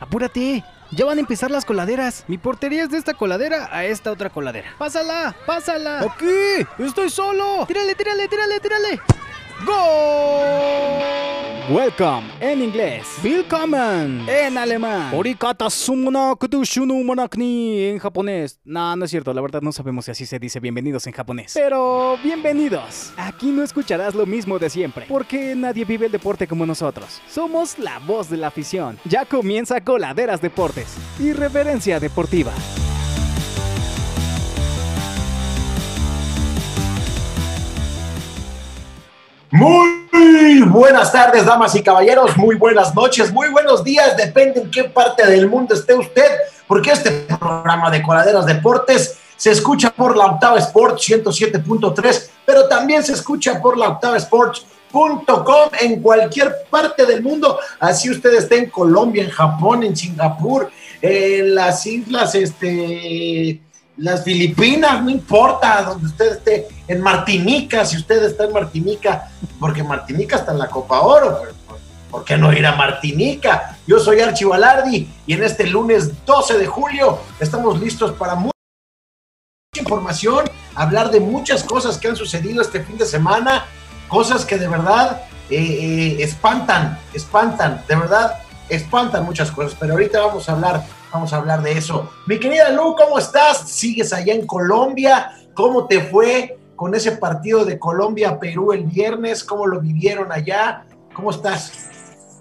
Apúrate. Ya van a empezar las coladeras. Mi portería es de esta coladera a esta otra coladera. ¡Pásala! ¡Pásala! ¡Aquí! ¡Estoy solo! ¡Tírale, tírale, tírale, tírale! ¡Gol! Welcome en inglés. Willkommen en alemán. Orikata monakni en japonés. No, no es cierto, la verdad no sabemos si así se dice bienvenidos en japonés. Pero bienvenidos. Aquí no escucharás lo mismo de siempre, porque nadie vive el deporte como nosotros. Somos la voz de la afición. Ya comienza Coladeras Deportes. Irreverencia deportiva. Muy buenas tardes, damas y caballeros, muy buenas noches, muy buenos días, depende en qué parte del mundo esté usted, porque este programa de Coladeras Deportes se escucha por la Octava Sports 107.3, pero también se escucha por la Octava Sports.com en cualquier parte del mundo, así usted esté en Colombia, en Japón, en Singapur, en las islas, este las Filipinas, no importa, donde usted esté, en Martinica, si usted está en Martinica, porque Martinica está en la Copa Oro, ¿por qué no ir a Martinica? Yo soy Archi Balardi y en este lunes 12 de julio estamos listos para mucha información, hablar de muchas cosas que han sucedido este fin de semana, cosas que de verdad eh, eh, espantan, espantan, de verdad espantan muchas cosas, pero ahorita vamos a hablar Vamos a hablar de eso. Mi querida Lu, ¿cómo estás? ¿Sigues allá en Colombia? ¿Cómo te fue con ese partido de Colombia-Perú el viernes? ¿Cómo lo vivieron allá? ¿Cómo estás?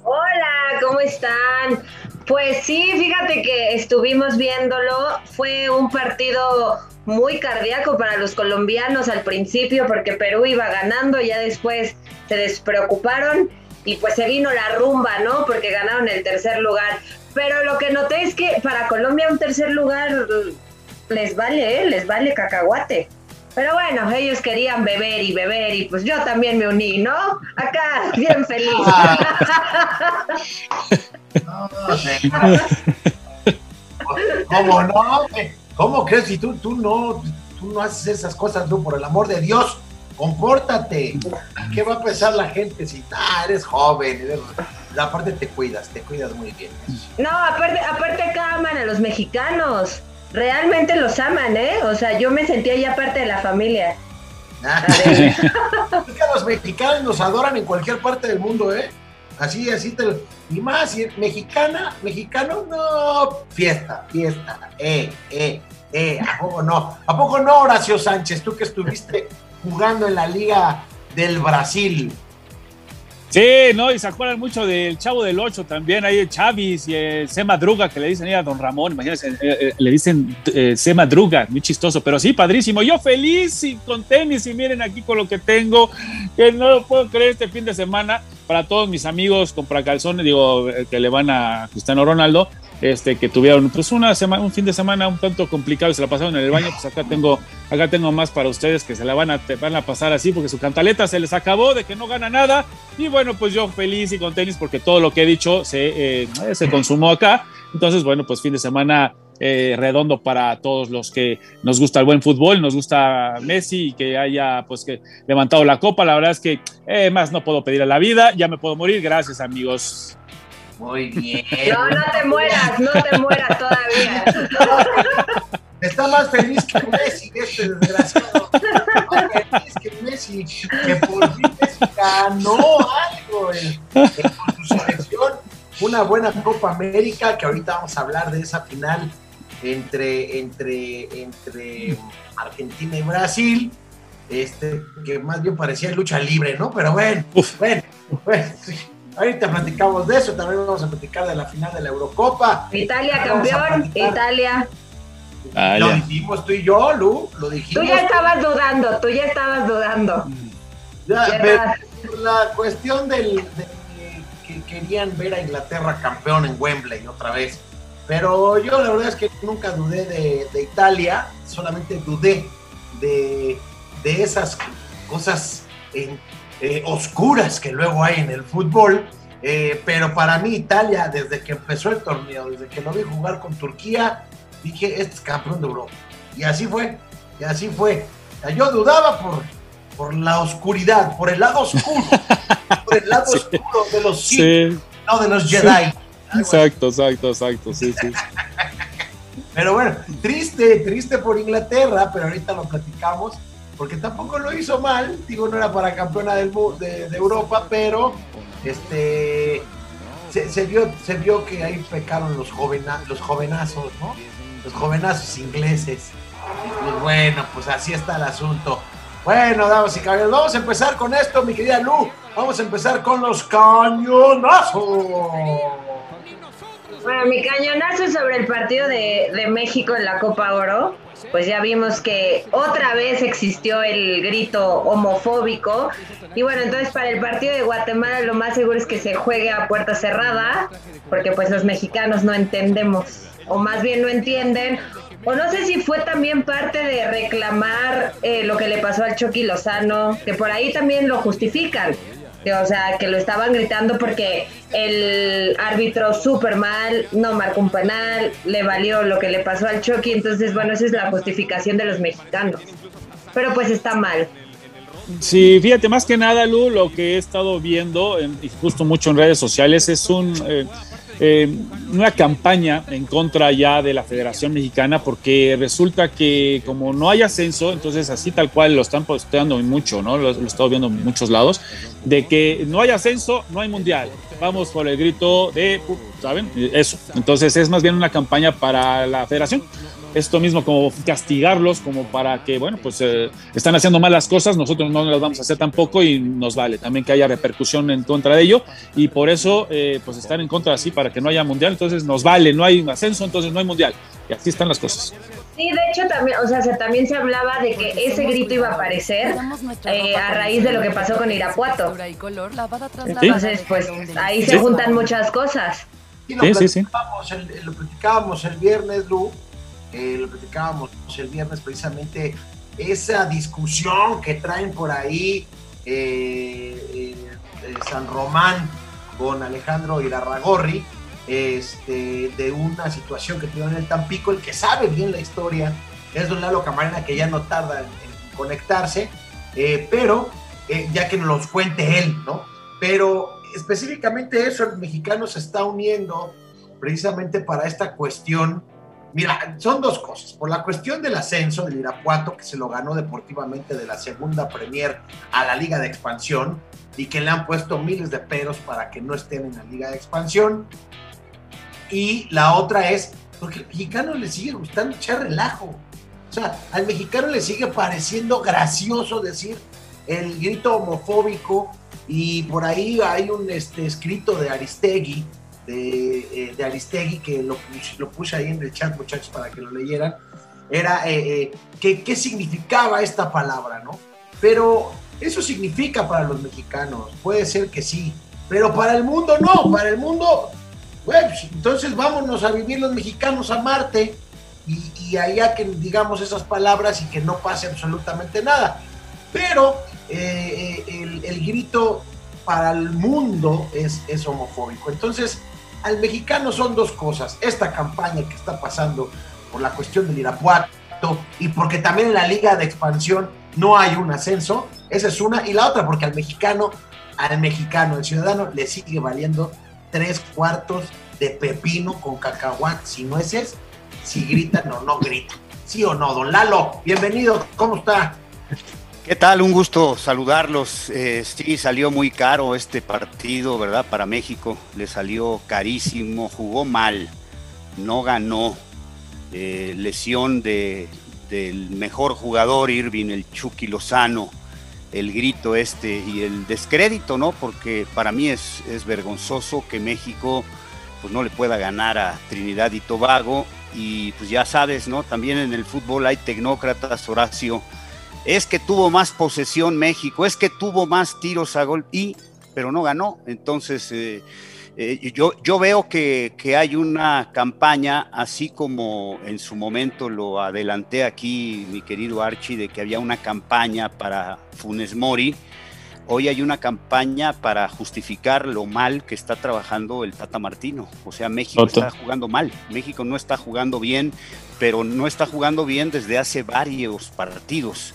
Hola, ¿cómo están? Pues sí, fíjate que estuvimos viéndolo. Fue un partido muy cardíaco para los colombianos al principio porque Perú iba ganando, ya después se despreocuparon y pues se vino la rumba, ¿no? Porque ganaron el tercer lugar. Pero lo que noté es que para Colombia un tercer lugar les vale, ¿eh? les vale cacahuate. Pero bueno, ellos querían beber y beber y pues yo también me uní, ¿no? Acá, bien feliz. ¿Cómo no? ¿Cómo crees si tú, tú no, tú no haces esas cosas, tú, por el amor de Dios? Compórtate. ¿Qué va a pensar la gente si ah, eres joven? Eres aparte te cuidas, te cuidas muy bien. No, aparte, aparte acá aman a los mexicanos. Realmente los aman, ¿eh? O sea, yo me sentía ya parte de la familia. Ah. es que los mexicanos nos adoran en cualquier parte del mundo, ¿eh? Así, así te Y más, si mexicana, mexicano, no, fiesta, fiesta, eh, eh, eh, ¿a poco no? ¿A poco no, Horacio Sánchez, tú que estuviste jugando en la Liga del Brasil? Sí, no, y se acuerdan mucho del Chavo del Ocho también, ahí el Chavis y el Sema Druga, que le dicen ahí a Don Ramón, imagínense, eh, eh, le dicen eh, Sema Druga, muy chistoso, pero sí, padrísimo. Yo feliz y con tenis, y miren aquí con lo que tengo, que no lo puedo creer este fin de semana, para todos mis amigos con calzones, digo, que le van a Cristiano Ronaldo, este, que tuvieron pues una semana, un fin de semana un tanto complicado y se la pasaron en el baño, pues acá tengo, acá tengo más para ustedes que se la van a, van a pasar así porque su cantaleta se les acabó de que no gana nada y bueno, pues yo feliz y con tenis porque todo lo que he dicho se, eh, se consumó acá. Entonces, bueno, pues fin de semana eh, redondo para todos los que nos gusta el buen fútbol, nos gusta Messi y que haya pues que levantado la copa. La verdad es que eh, más no puedo pedir a la vida, ya me puedo morir. Gracias amigos. Muy bien. No, no te mueras, no te mueras todavía. Está más feliz que Messi, este desgraciado. Más feliz que Messi, que por fin Messi ganó algo en, su selección. Una buena Copa América, que ahorita vamos a hablar de esa final entre, entre, entre Argentina y Brasil. Este, que más bien parecía lucha libre, ¿no? Pero bueno, bueno, bueno. Ahorita platicamos de eso, también vamos a platicar de la final de la Eurocopa. Italia campeón, Italia. lo dijimos tú y yo, Lu, lo dijimos. Tú ya estabas dudando, tú ya estabas dudando. la cuestión del, de que querían ver a Inglaterra campeón en Wembley otra vez. Pero yo la verdad es que nunca dudé de, Italia, solamente dudé de, de esas cosas en eh, oscuras que luego hay en el fútbol. Eh, pero para mí Italia, desde que empezó el torneo, desde que lo vi jugar con Turquía, dije, este es campeón de Europa. Y así fue, y así fue. Yo dudaba por, por la oscuridad, por el lado oscuro, por el lado oscuro de los Sith, no de los Jedi. Exacto, exacto, exacto, sí, sí. Pero bueno, triste, triste por Inglaterra, pero ahorita lo platicamos, porque tampoco lo hizo mal, digo, no era para campeona del, de, de Europa, pero este se, vio, se vio que ahí pecaron los, jovena, los jovenazos, ¿no? Los jovenazos ingleses. Y bueno, pues así está el asunto. Bueno, damas y caballeros, vamos a empezar con esto, mi querida Lu. Vamos a empezar con los cañonazos. Bueno, mi cañonazo sobre el partido de, de México en la Copa Oro pues ya vimos que otra vez existió el grito homofóbico. Y bueno, entonces para el partido de Guatemala lo más seguro es que se juegue a puerta cerrada, porque pues los mexicanos no entendemos, o más bien no entienden, o no sé si fue también parte de reclamar eh, lo que le pasó al Chucky Lozano, que por ahí también lo justifican o sea, que lo estaban gritando porque el árbitro súper mal, no marcó un penal, le valió lo que le pasó al Chucky, entonces, bueno, esa es la justificación de los mexicanos. Pero pues está mal. Sí, fíjate, más que nada, Lu, lo que he estado viendo, y justo mucho en redes sociales, es un... Eh, eh, una campaña en contra ya de la Federación Mexicana porque resulta que como no hay ascenso, entonces así tal cual lo están posteando mucho, ¿no? Lo, lo he estado viendo en muchos lados, de que no hay ascenso, no hay mundial. Vamos por el grito de, ¿saben? Eso. Entonces es más bien una campaña para la federación esto mismo, como castigarlos, como para que, bueno, pues eh, están haciendo malas cosas, nosotros no las vamos a hacer tampoco y nos vale también que haya repercusión en contra de ello y por eso, eh, pues estar en contra así para que no haya mundial, entonces nos vale, no hay un ascenso, entonces no hay mundial y así están las cosas. Sí, de hecho también, o sea, también se hablaba de que ese grito iba a aparecer eh, a raíz de lo que pasó con Irapuato. Entonces, pues ahí se juntan muchas cosas. sí, sí, sí. Lo platicábamos el viernes, Lu, eh, lo platicábamos el viernes precisamente, esa discusión que traen por ahí eh, eh, San Román con Alejandro Irarragorri, este, de una situación que tuvieron en el Tampico, el que sabe bien la historia es don Lalo Camarena, que ya no tarda en, conectarse, pero ya que nos los cuente él, ¿no? Pero específicamente eso, el mexicano se está uniendo precisamente para esta cuestión Mira, son dos cosas. Por la cuestión del ascenso del Irapuato, que se lo ganó deportivamente de la segunda Premier a la Liga de Expansión y que le han puesto miles de peros para que no estén en la Liga de Expansión. Y la otra es porque al mexicano le sigue gustando echar relajo. O sea, al mexicano le sigue pareciendo gracioso decir el grito homofóbico y por ahí hay un este, escrito de Aristegui eh, de, Aristegui, que lo, lo, puse ahí en el chat, muchachos, para que lo leyeran, era eh, eh qué significaba esta palabra, ¿no? Pero eso significa para los mexicanos, puede ser que sí, pero para el mundo no, para el mundo, pues entonces vámonos a vivir los mexicanos a Marte y, allá que digamos esas palabras y que no pase absolutamente nada. Pero eh, el, el, grito para el mundo es, es homofóbico. Entonces, al mexicano son dos cosas. Esta campaña que está pasando por la cuestión del Irapuato y porque también en la liga de expansión no hay un ascenso, esa es una. Y la otra porque al mexicano, al mexicano, al ciudadano, le sigue valiendo tres cuartos de pepino con cacahuates y nueces si gritan o no gritan. ¿Sí o no, don Lalo? Bienvenido, ¿cómo está? ¿Qué tal? Un gusto saludarlos. Eh, sí, salió muy caro este partido, ¿verdad? Para México. Le salió carísimo, jugó mal, no ganó. Eh, lesión de, del mejor jugador, Irving, el Chucky Lozano. El grito este y el descrédito, ¿no? Porque para mí es, es vergonzoso que México pues, no le pueda ganar a Trinidad y Tobago. Y pues ya sabes, ¿no? También en el fútbol hay tecnócratas, Horacio es que tuvo más posesión México, es que tuvo más tiros a gol, y, pero no ganó. Entonces, eh, eh, yo, yo veo que, hay una campaña, así como en su momento lo adelanté aquí, mi querido Archie, de que había una campaña para Funes Mori. Hoy hay una campaña para justificar lo mal que está trabajando el Tata Martino. O sea, México está jugando mal. México no está jugando bien, pero no está jugando bien desde hace varios partidos.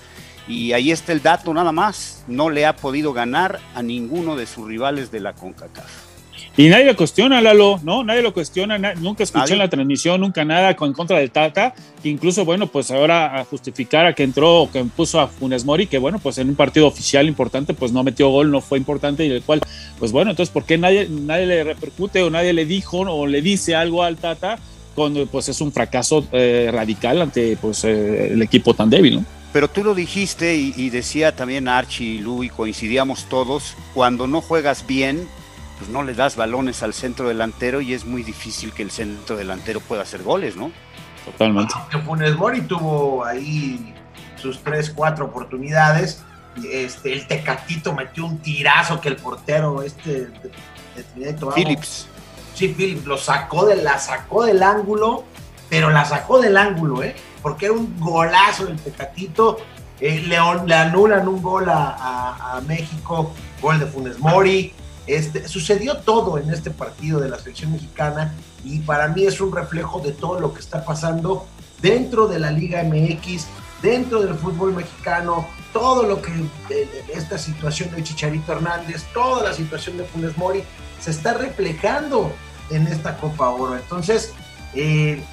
Y ahí está el dato nada más, no le ha podido ganar a ninguno de sus rivales de la CONCACAF. Y nadie lo cuestiona, Lalo, ¿no? Nadie lo cuestiona, nunca escuché en la transmisión, nunca nada con, en contra del Tata. Incluso, bueno, pues ahora a justificar a que entró, que puso a Funes Mori, que bueno, pues en un partido oficial importante, pues no metió gol, no fue importante, y el cual, pues bueno, entonces, ¿por qué nadie, nadie le repercute o nadie le dijo o le dice algo al Tata cuando pues es un fracaso eh, radical ante pues eh, el equipo tan débil, ¿no? Pero tú lo dijiste y, decía también Archie y Lu y coincidíamos todos, cuando no juegas bien, pues no le das balones al centro delantero y es muy difícil que el centro delantero pueda hacer goles, ¿no? Totalmente. Que Funes Mori tuvo ahí sus tres, cuatro oportunidades. Este, el Tecatito metió un tirazo que el portero este de, Phillips. Sí, Phillips lo sacó de la sacó del ángulo, pero la sacó del ángulo, ¿eh? Porque era un golazo del Tecatito. Eh, le anulan un gol a, México, gol de Funes Mori. Este, sucedió todo en este partido de la selección mexicana y para mí es un reflejo de todo lo que está pasando dentro de la Liga MX, dentro del fútbol mexicano, todo lo que esta situación de Chicharito Hernández, toda la situación de Funes Mori se está reflejando en esta Copa Oro. Entonces, eh,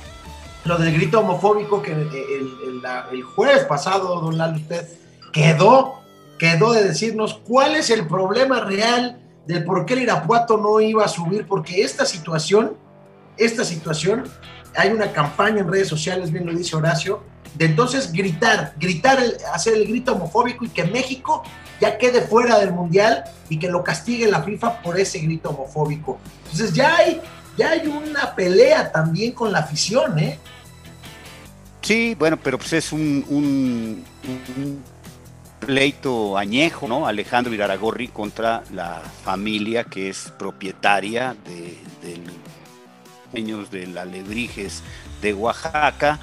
lo del grito homofóbico que el, jueves pasado, don Lalo, usted quedó, quedó de decirnos cuál es el problema real del por qué el Irapuato no iba a subir, porque esta situación, esta situación, hay una campaña en redes sociales, bien lo dice Horacio, de entonces gritar, gritar, hacer el grito homofóbico y que México ya quede fuera del Mundial y que lo castigue la FIFA por ese grito homofóbico. Entonces ya hay, ya hay una pelea también con la afición, ¿eh? Sí, bueno, pero pues es un pleito añejo, ¿no? Alejandro Iraragorri contra la familia que es propietaria de, de de la Alebrijes de Oaxaca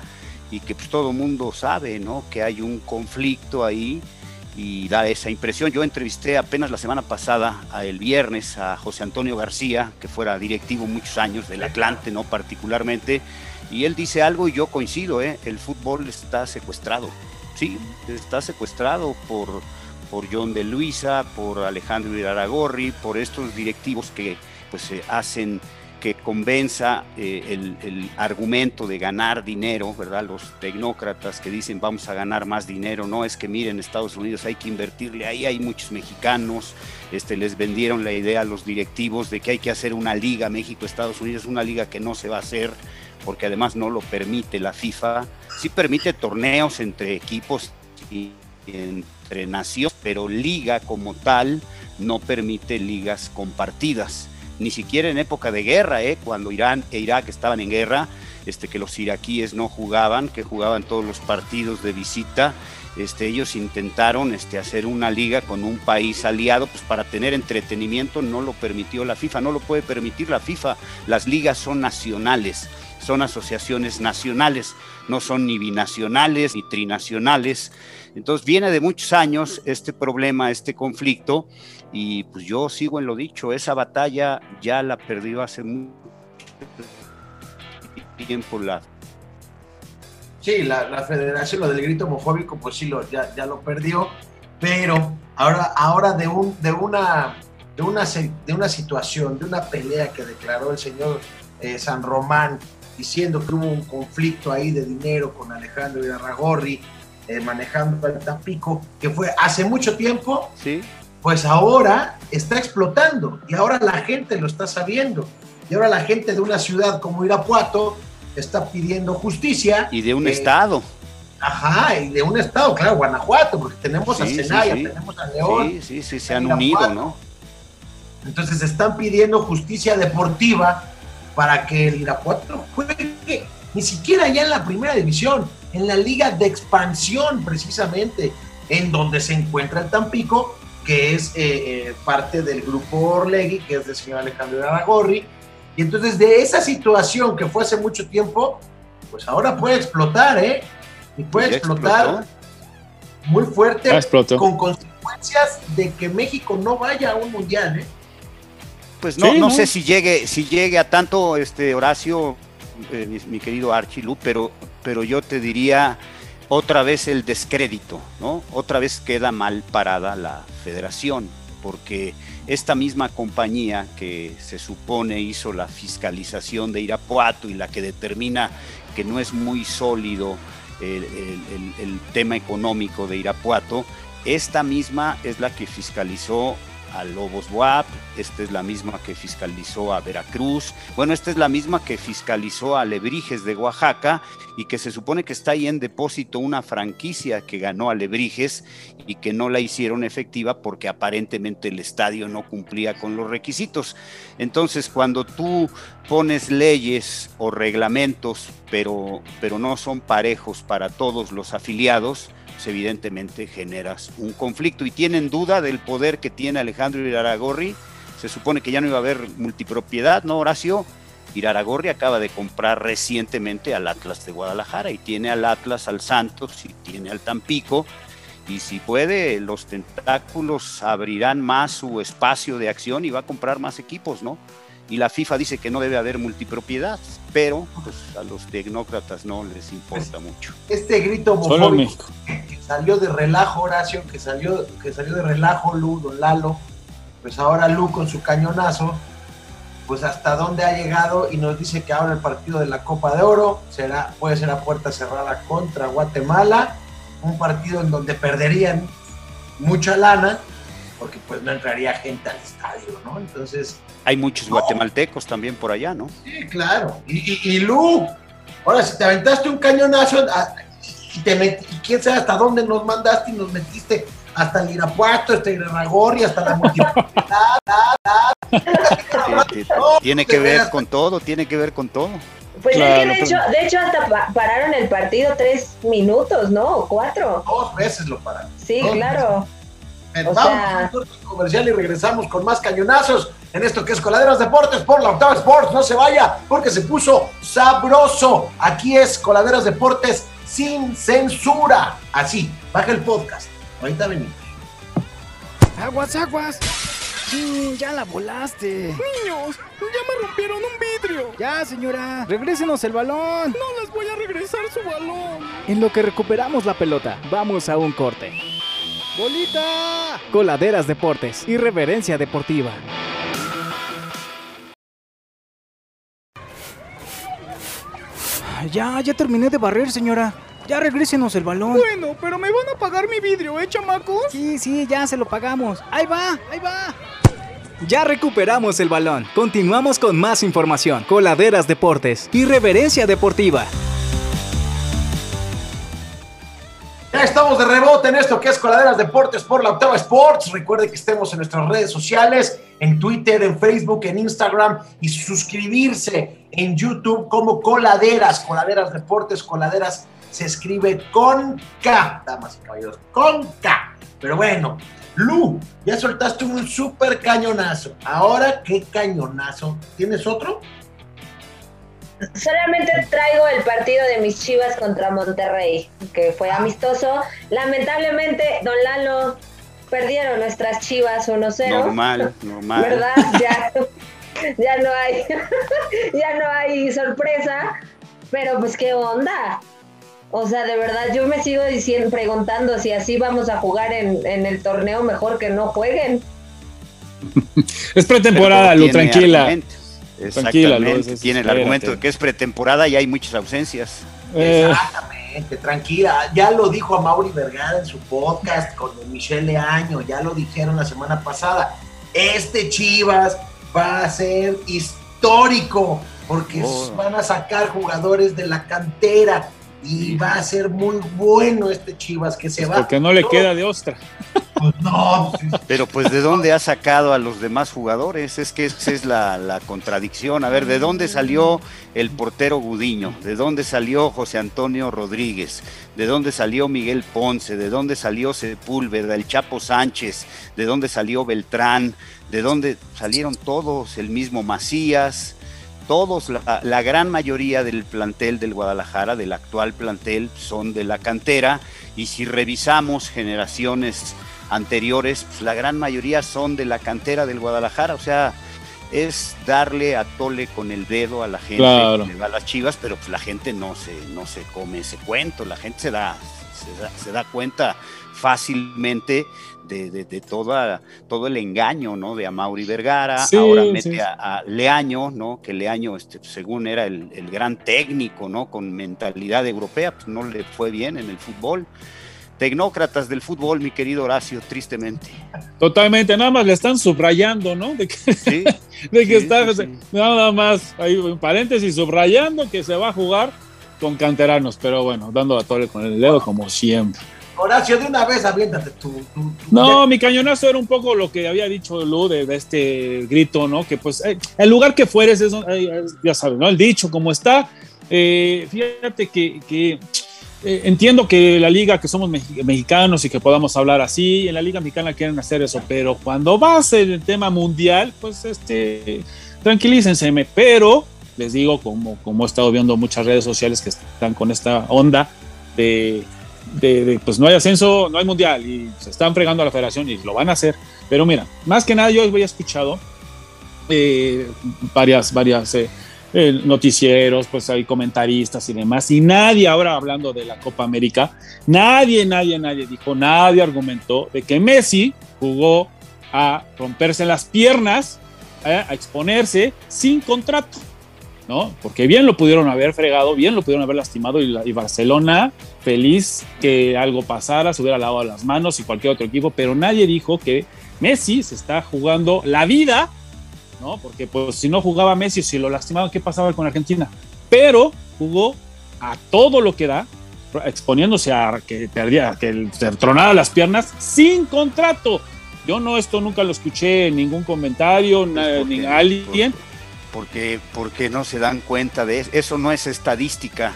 y que pues todo mundo sabe, ¿no? Que hay un conflicto ahí y da esa impresión. Yo entrevisté apenas la semana pasada, el viernes, a José Antonio García, que fuera directivo muchos años del Atlante, ¿no? Particularmente, y él dice algo y yo coincido, ¿eh? El fútbol está secuestrado sí, está secuestrado por, por John de Luisa, por Alejandro Iraragorri, por estos directivos que pues hacen que convenza eh, el, argumento de ganar dinero, ¿verdad? Los tecnócratas que dicen vamos a ganar más dinero, no es que miren Estados Unidos hay que invertirle, ahí hay muchos mexicanos, este, les vendieron la idea a los directivos de que hay que hacer una liga México-Estados Unidos, una liga que no se va a hacer, porque además no lo permite la FIFA. Sí permite torneos entre equipos y entre naciones, pero liga como tal no permite ligas compartidas. Ni siquiera en época de guerra, ¿eh? cuando Irán e Irak estaban en guerra, este, que los iraquíes no jugaban, que jugaban todos los partidos de visita. Este, ellos intentaron este, hacer una liga con un país aliado, pues para tener entretenimiento no lo permitió la FIFA, no lo puede permitir la FIFA, las ligas son nacionales son asociaciones nacionales, no son ni binacionales ni trinacionales. Entonces viene de muchos años este problema, este conflicto, y pues yo sigo en lo dicho, esa batalla ya la perdió hace mucho tiempo la... Sí, la, federación, lo del grito homofóbico, pues sí, lo, ya, ya lo perdió, pero ahora, ahora de, un, de, una, de, una, de una situación, de una pelea que declaró el señor eh, San Román diciendo que hubo un conflicto ahí de dinero con Alejandro Irarragorri, eh, manejando el Tampico, que fue hace mucho tiempo, ¿Sí? Pues ahora está explotando y ahora la gente lo está sabiendo. Y ahora la gente de una ciudad como Irapuato está pidiendo justicia. Y de un eh, estado. Ajá, y de un estado, claro, Guanajuato, porque tenemos a Celaya, tenemos a León. Sí, sí, sí, se han unido, ¿no? Entonces están pidiendo justicia deportiva para que el Irapuato juegue ni siquiera ya en la primera división, en la liga de expansión precisamente, en donde se encuentra el Tampico, que es eh, parte del grupo Orlegui, que es del señor Alejandro Aragorri. Y entonces de esa situación que fue hace mucho tiempo, pues ahora puede explotar, ¿eh? Y puede explotar muy fuerte con consecuencias de que México no vaya a un mundial, ¿eh? Pues no, no, sé si llegue, si llegue a tanto este Horacio, eh, mi, querido Archilu, pero, pero yo te diría otra vez el descrédito, ¿no? Otra vez queda mal parada la federación, porque esta misma compañía que se supone hizo la fiscalización de Irapuato y la que determina que no es muy sólido el, tema económico de Irapuato, esta misma es la que fiscalizó a Lobos WAP, esta es la misma que fiscalizó a Veracruz, bueno, esta es la misma que fiscalizó a Lebrijes de Oaxaca y que se supone que está ahí en depósito una franquicia que ganó a Lebrijes y que no la hicieron efectiva porque aparentemente el estadio no cumplía con los requisitos. Entonces, cuando tú pones leyes o reglamentos, pero, pero no son parejos para todos los afiliados, pues, evidentemente generas un conflicto y tienen duda del poder que tiene Alejandro Iraragorri. Se supone que ya no iba a haber multipropiedad, ¿no, Horacio? Iraragorri acaba de comprar recientemente al Atlas de Guadalajara y tiene al Atlas, al Santos y tiene al Tampico. Y si puede, los tentáculos abrirán más su espacio de acción y va a comprar más equipos, ¿no? y la FIFA dice que no debe haber multipropiedad, pero pues, a los tecnócratas no les importa mucho. Este grito homofóbico que salió de relajo, Horacio, que salió, que salió de relajo Lu, Don Lalo, pues ahora Lu con su cañonazo, pues hasta dónde ha llegado y nos dice que ahora el partido de la Copa de Oro será, puede ser a puerta cerrada contra Guatemala, un partido en donde perderían mucha lana, porque pues no entraría gente al estadio, ¿no? Entonces... Hay muchos guatemaltecos también por allá, ¿no? Sí, claro. Y, Lu, ahora si te aventaste un cañonazo ah, y, te y quién sabe hasta dónde nos mandaste y nos metiste hasta el Irapuato, hasta Iraragorri, hasta la multiplicidad. tiene que ver con todo, tiene que ver con todo. Pues es que de hecho, de hecho hasta pararon el partido tres minutos, ¿no? O cuatro. Dos veces lo pararon. Sí, claro. Vamos a un comercial y regresamos con más cañonazos en esto que es Coladeras Deportes por la Octava Sports. No se vaya porque se puso sabroso. Aquí es Coladeras Deportes sin censura. Así, baja el podcast. Ahorita venimos. Aguas, aguas. Sí, ya la volaste. Niños, ya me rompieron un vidrio. Ya, señora, regrésenos el balón. No les voy a regresar su balón. En lo que recuperamos la pelota, vamos a un corte. ¡Bolita! Coladeras Deportes, irreverencia deportiva. Ya, ya terminé de barrer, señora. Ya regrésenos el balón. Bueno, pero me van a pagar mi vidrio, ¿eh, chamacos? Sí, sí, ya se lo pagamos. Ahí va, ahí va. Ya recuperamos el balón. Continuamos con más información. Coladeras Deportes, irreverencia deportiva. Ya estamos de rebote en esto que es Coladeras Deportes por la Octava Sports. Recuerde que estemos en nuestras redes sociales, en Twitter, en Facebook, en Instagram y suscribirse en YouTube como Coladeras, Coladeras Deportes, Coladeras se escribe con K, damas y caballeros, con K. Pero bueno, Lu, ya soltaste un súper cañonazo. Ahora, ¿qué cañonazo? ¿Tienes otro? Solamente traigo el partido de mis Chivas contra Monterrey, que fue ah. amistoso. Lamentablemente, Don Lalo, perdieron nuestras Chivas 1-0. Normal, normal. ¿Verdad? Ya, ya no hay, ya no hay sorpresa. Pero pues qué onda. O sea, de verdad, yo me sigo diciendo, preguntando si así vamos a jugar en, en el torneo, mejor que no jueguen. es pretemporada, lo tranquila. Exactamente, tiene el argumento de que es pretemporada y hay muchas ausencias. Eh. Exactamente, tranquila. Ya lo dijo a Mauri Vergara en su podcast con Michelle Leaño, ya lo dijeron la semana pasada. Este Chivas va a ser histórico porque oh. van a sacar jugadores de la cantera y va a ser muy bueno este Chivas que se va. Porque no le queda de ostra. Pues no. Pero pues de dónde ha sacado a los demás jugadores, es que esa es la, contradicción. A ver, ¿de dónde salió el portero Gudiño? ¿De dónde salió José Antonio Rodríguez? ¿De dónde salió Miguel Ponce? ¿De dónde salió Sepúlveda, el Chapo Sánchez? ¿De dónde salió Beltrán? ¿De dónde salieron todos? El mismo Macías todos, la, gran mayoría del plantel del Guadalajara, del actual plantel, son de la cantera. Y si revisamos generaciones anteriores, pues la gran mayoría son de la cantera del Guadalajara, o sea, es darle a tole con el dedo a la gente claro. que le va a las chivas, pero pues la gente no se, no se come ese cuento, la gente se da, se da, cuenta fácilmente de, toda, todo el engaño, ¿no? De Amaury Vergara, ahora mete a, Leaño, ¿no? Que Leaño, este, según era el, el, gran técnico, ¿no? Con mentalidad europea, pues no le fue bien en el fútbol tecnócratas del fútbol, mi querido Horacio, tristemente. Totalmente, nada más le están subrayando, ¿no? De que, de que está, nada más, ahí en paréntesis, subrayando que se va a jugar con canteranos, pero bueno, dando a tole con el dedo como siempre. Horacio, de una vez aviéntate tu, No, mi cañonazo era un poco lo que había dicho Lu de, este grito, ¿no? Que pues eh, el lugar que fueres, es, ya sabes, ¿no? El dicho, como está. Eh, fíjate que, que eh, entiendo que la liga, que somos mexicanos y que podamos hablar así, en la liga mexicana quieren hacer eso, pero cuando va a ser el tema mundial, pues este, tranquilícense, pero les digo, como, como he estado viendo muchas redes sociales que están con esta onda de, pues no hay ascenso, no hay mundial y se están fregando a la federación y lo van a hacer, pero mira, más que nada yo había escuchado eh, varias, varias... Eh, eh, noticieros, pues hay comentaristas y demás, y nadie ahora hablando de la Copa América, nadie, nadie, nadie dijo, nadie argumentó de que Messi jugó a romperse las piernas, eh, a exponerse sin contrato, ¿no? Porque bien lo pudieron haber fregado, bien lo pudieron haber lastimado y Barcelona feliz que algo pasara, se hubiera lavado las manos y cualquier otro equipo, pero nadie dijo que Messi se está jugando la vida ¿no? Porque pues si no jugaba Messi, si lo lastimaban, ¿qué pasaba con Argentina? Pero jugó a todo lo que da, exponiéndose a que perdía, que se tronara las piernas sin contrato. Yo no, esto nunca lo escuché en ningún comentario, pues ni alguien. Porque, porque no se dan cuenta de eso. Eso no es estadística.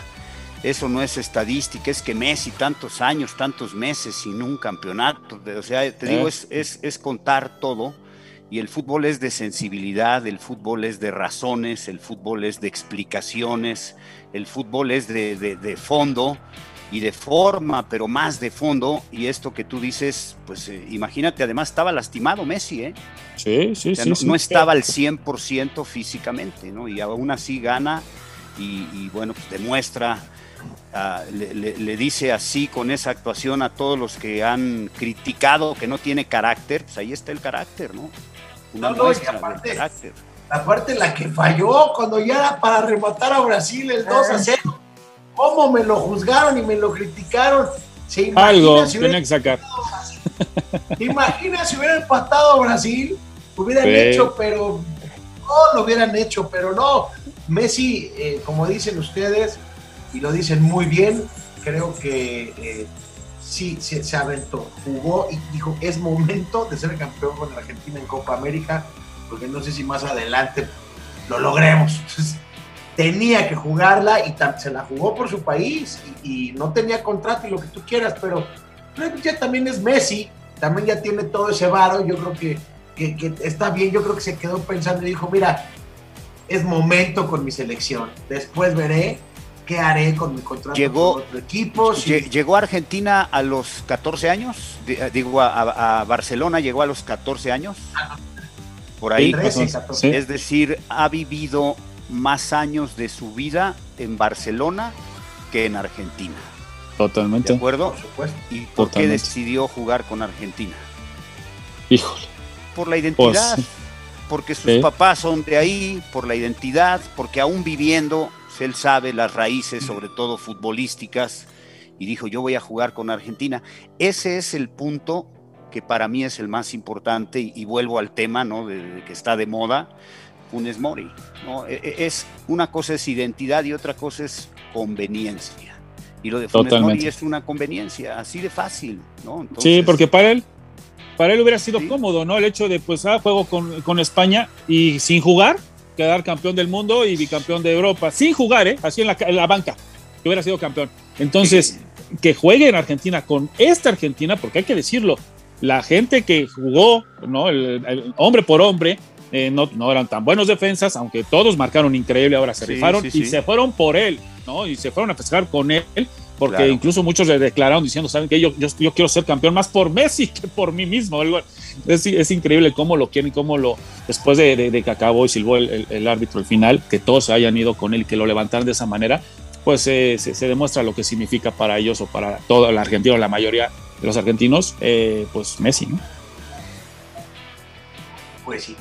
Eso no es estadística, es que Messi tantos años, tantos meses sin un campeonato. O sea, te digo, eh. es, es, es contar todo y el fútbol es de sensibilidad, el fútbol es de razones, el fútbol es de explicaciones, el fútbol es de, fondo y de forma, pero más de fondo. Y esto que tú dices, pues eh, imagínate, además estaba lastimado Messi, ¿eh? Sí, sí, sí, no, estaba al 100% físicamente, ¿no? Y aún así gana y, bueno, pues demuestra, ah, le, le, dice así con esa actuación a todos los que han criticado que no tiene carácter, pues ahí está el carácter, ¿no? no, no, aparte, aparte la que falló cuando ya era para rematar a Brasil el 2 a 0. ¿Cómo me lo juzgaron y me lo criticaron? ¿Se Algo si tenía que sacar. ¿Te imaginas si hubiera empatado a Brasil? Hubieran hecho, pero no lo hubieran hecho, pero no. Messi, eh, como dicen ustedes, y lo dicen muy bien, creo que eh, sí se, aventó, jugó y dijo, es momento de ser campeón con Argentina en Copa América, porque no sé si más adelante lo logremos. tenía que jugarla y se la jugó por su país y, no tenía contrato y lo que tú quieras, pero ya también es Messi, también ya tiene todo ese varo, yo creo que, que está bien, yo creo que se quedó pensando y dijo, mira, es momento con mi selección, después veré ¿qué haré con mi contrato llegó, con otro equipo? Llegó a Argentina a los 14 años, eh, digo, a, Barcelona llegó a los 14 años. Por ahí. Es decir, ha vivido más años de su vida en Barcelona que en Argentina. Totalmente. ¿De acuerdo? ¿Y por qué decidió jugar con Argentina? Híjole. Por la identidad. Pues, porque sus papás son de ahí, por la identidad, porque aún viviendo él sabe las raíces, sobre todo futbolísticas, y dijo, yo voy a jugar con Argentina. Ese es el punto que para mí es el más importante, y, vuelvo al tema, ¿no? De, que está de moda, Funes Mori. ¿no? E, e, es, una cosa es identidad y otra cosa es conveniencia. Y lo de Funes Mori es una conveniencia, así de fácil, ¿no? sí, porque para él, para él hubiera sido cómodo, ¿no? El hecho de, pues, ah, juego con, con España y sin jugar, quedar campeón del mundo y bicampeón de Europa, sin jugar, ¿eh? así en la, banca, que hubiera sido campeón. Entonces, que juegue en Argentina con esta Argentina, porque hay que decirlo, la gente que jugó, ¿no? El, hombre por hombre, eh, no, no, eran tan buenos defensas, aunque todos marcaron increíble, ahora se rifaron y se fueron por él, ¿no? Y se fueron a festejar con él porque incluso muchos le declararon diciendo, ¿saben qué? Yo, yo, quiero ser campeón más por Messi que por mí mismo. Es, es increíble cómo lo quieren, cómo lo, después de, de, que acabó y silbó el, el, árbitro al final, que todos se hayan ido con él y que lo levantaran de esa manera, pues se, se, demuestra lo que significa para ellos o para toda la Argentina, la mayoría de los argentinos, eh, pues Messi, ¿no? Pues sí,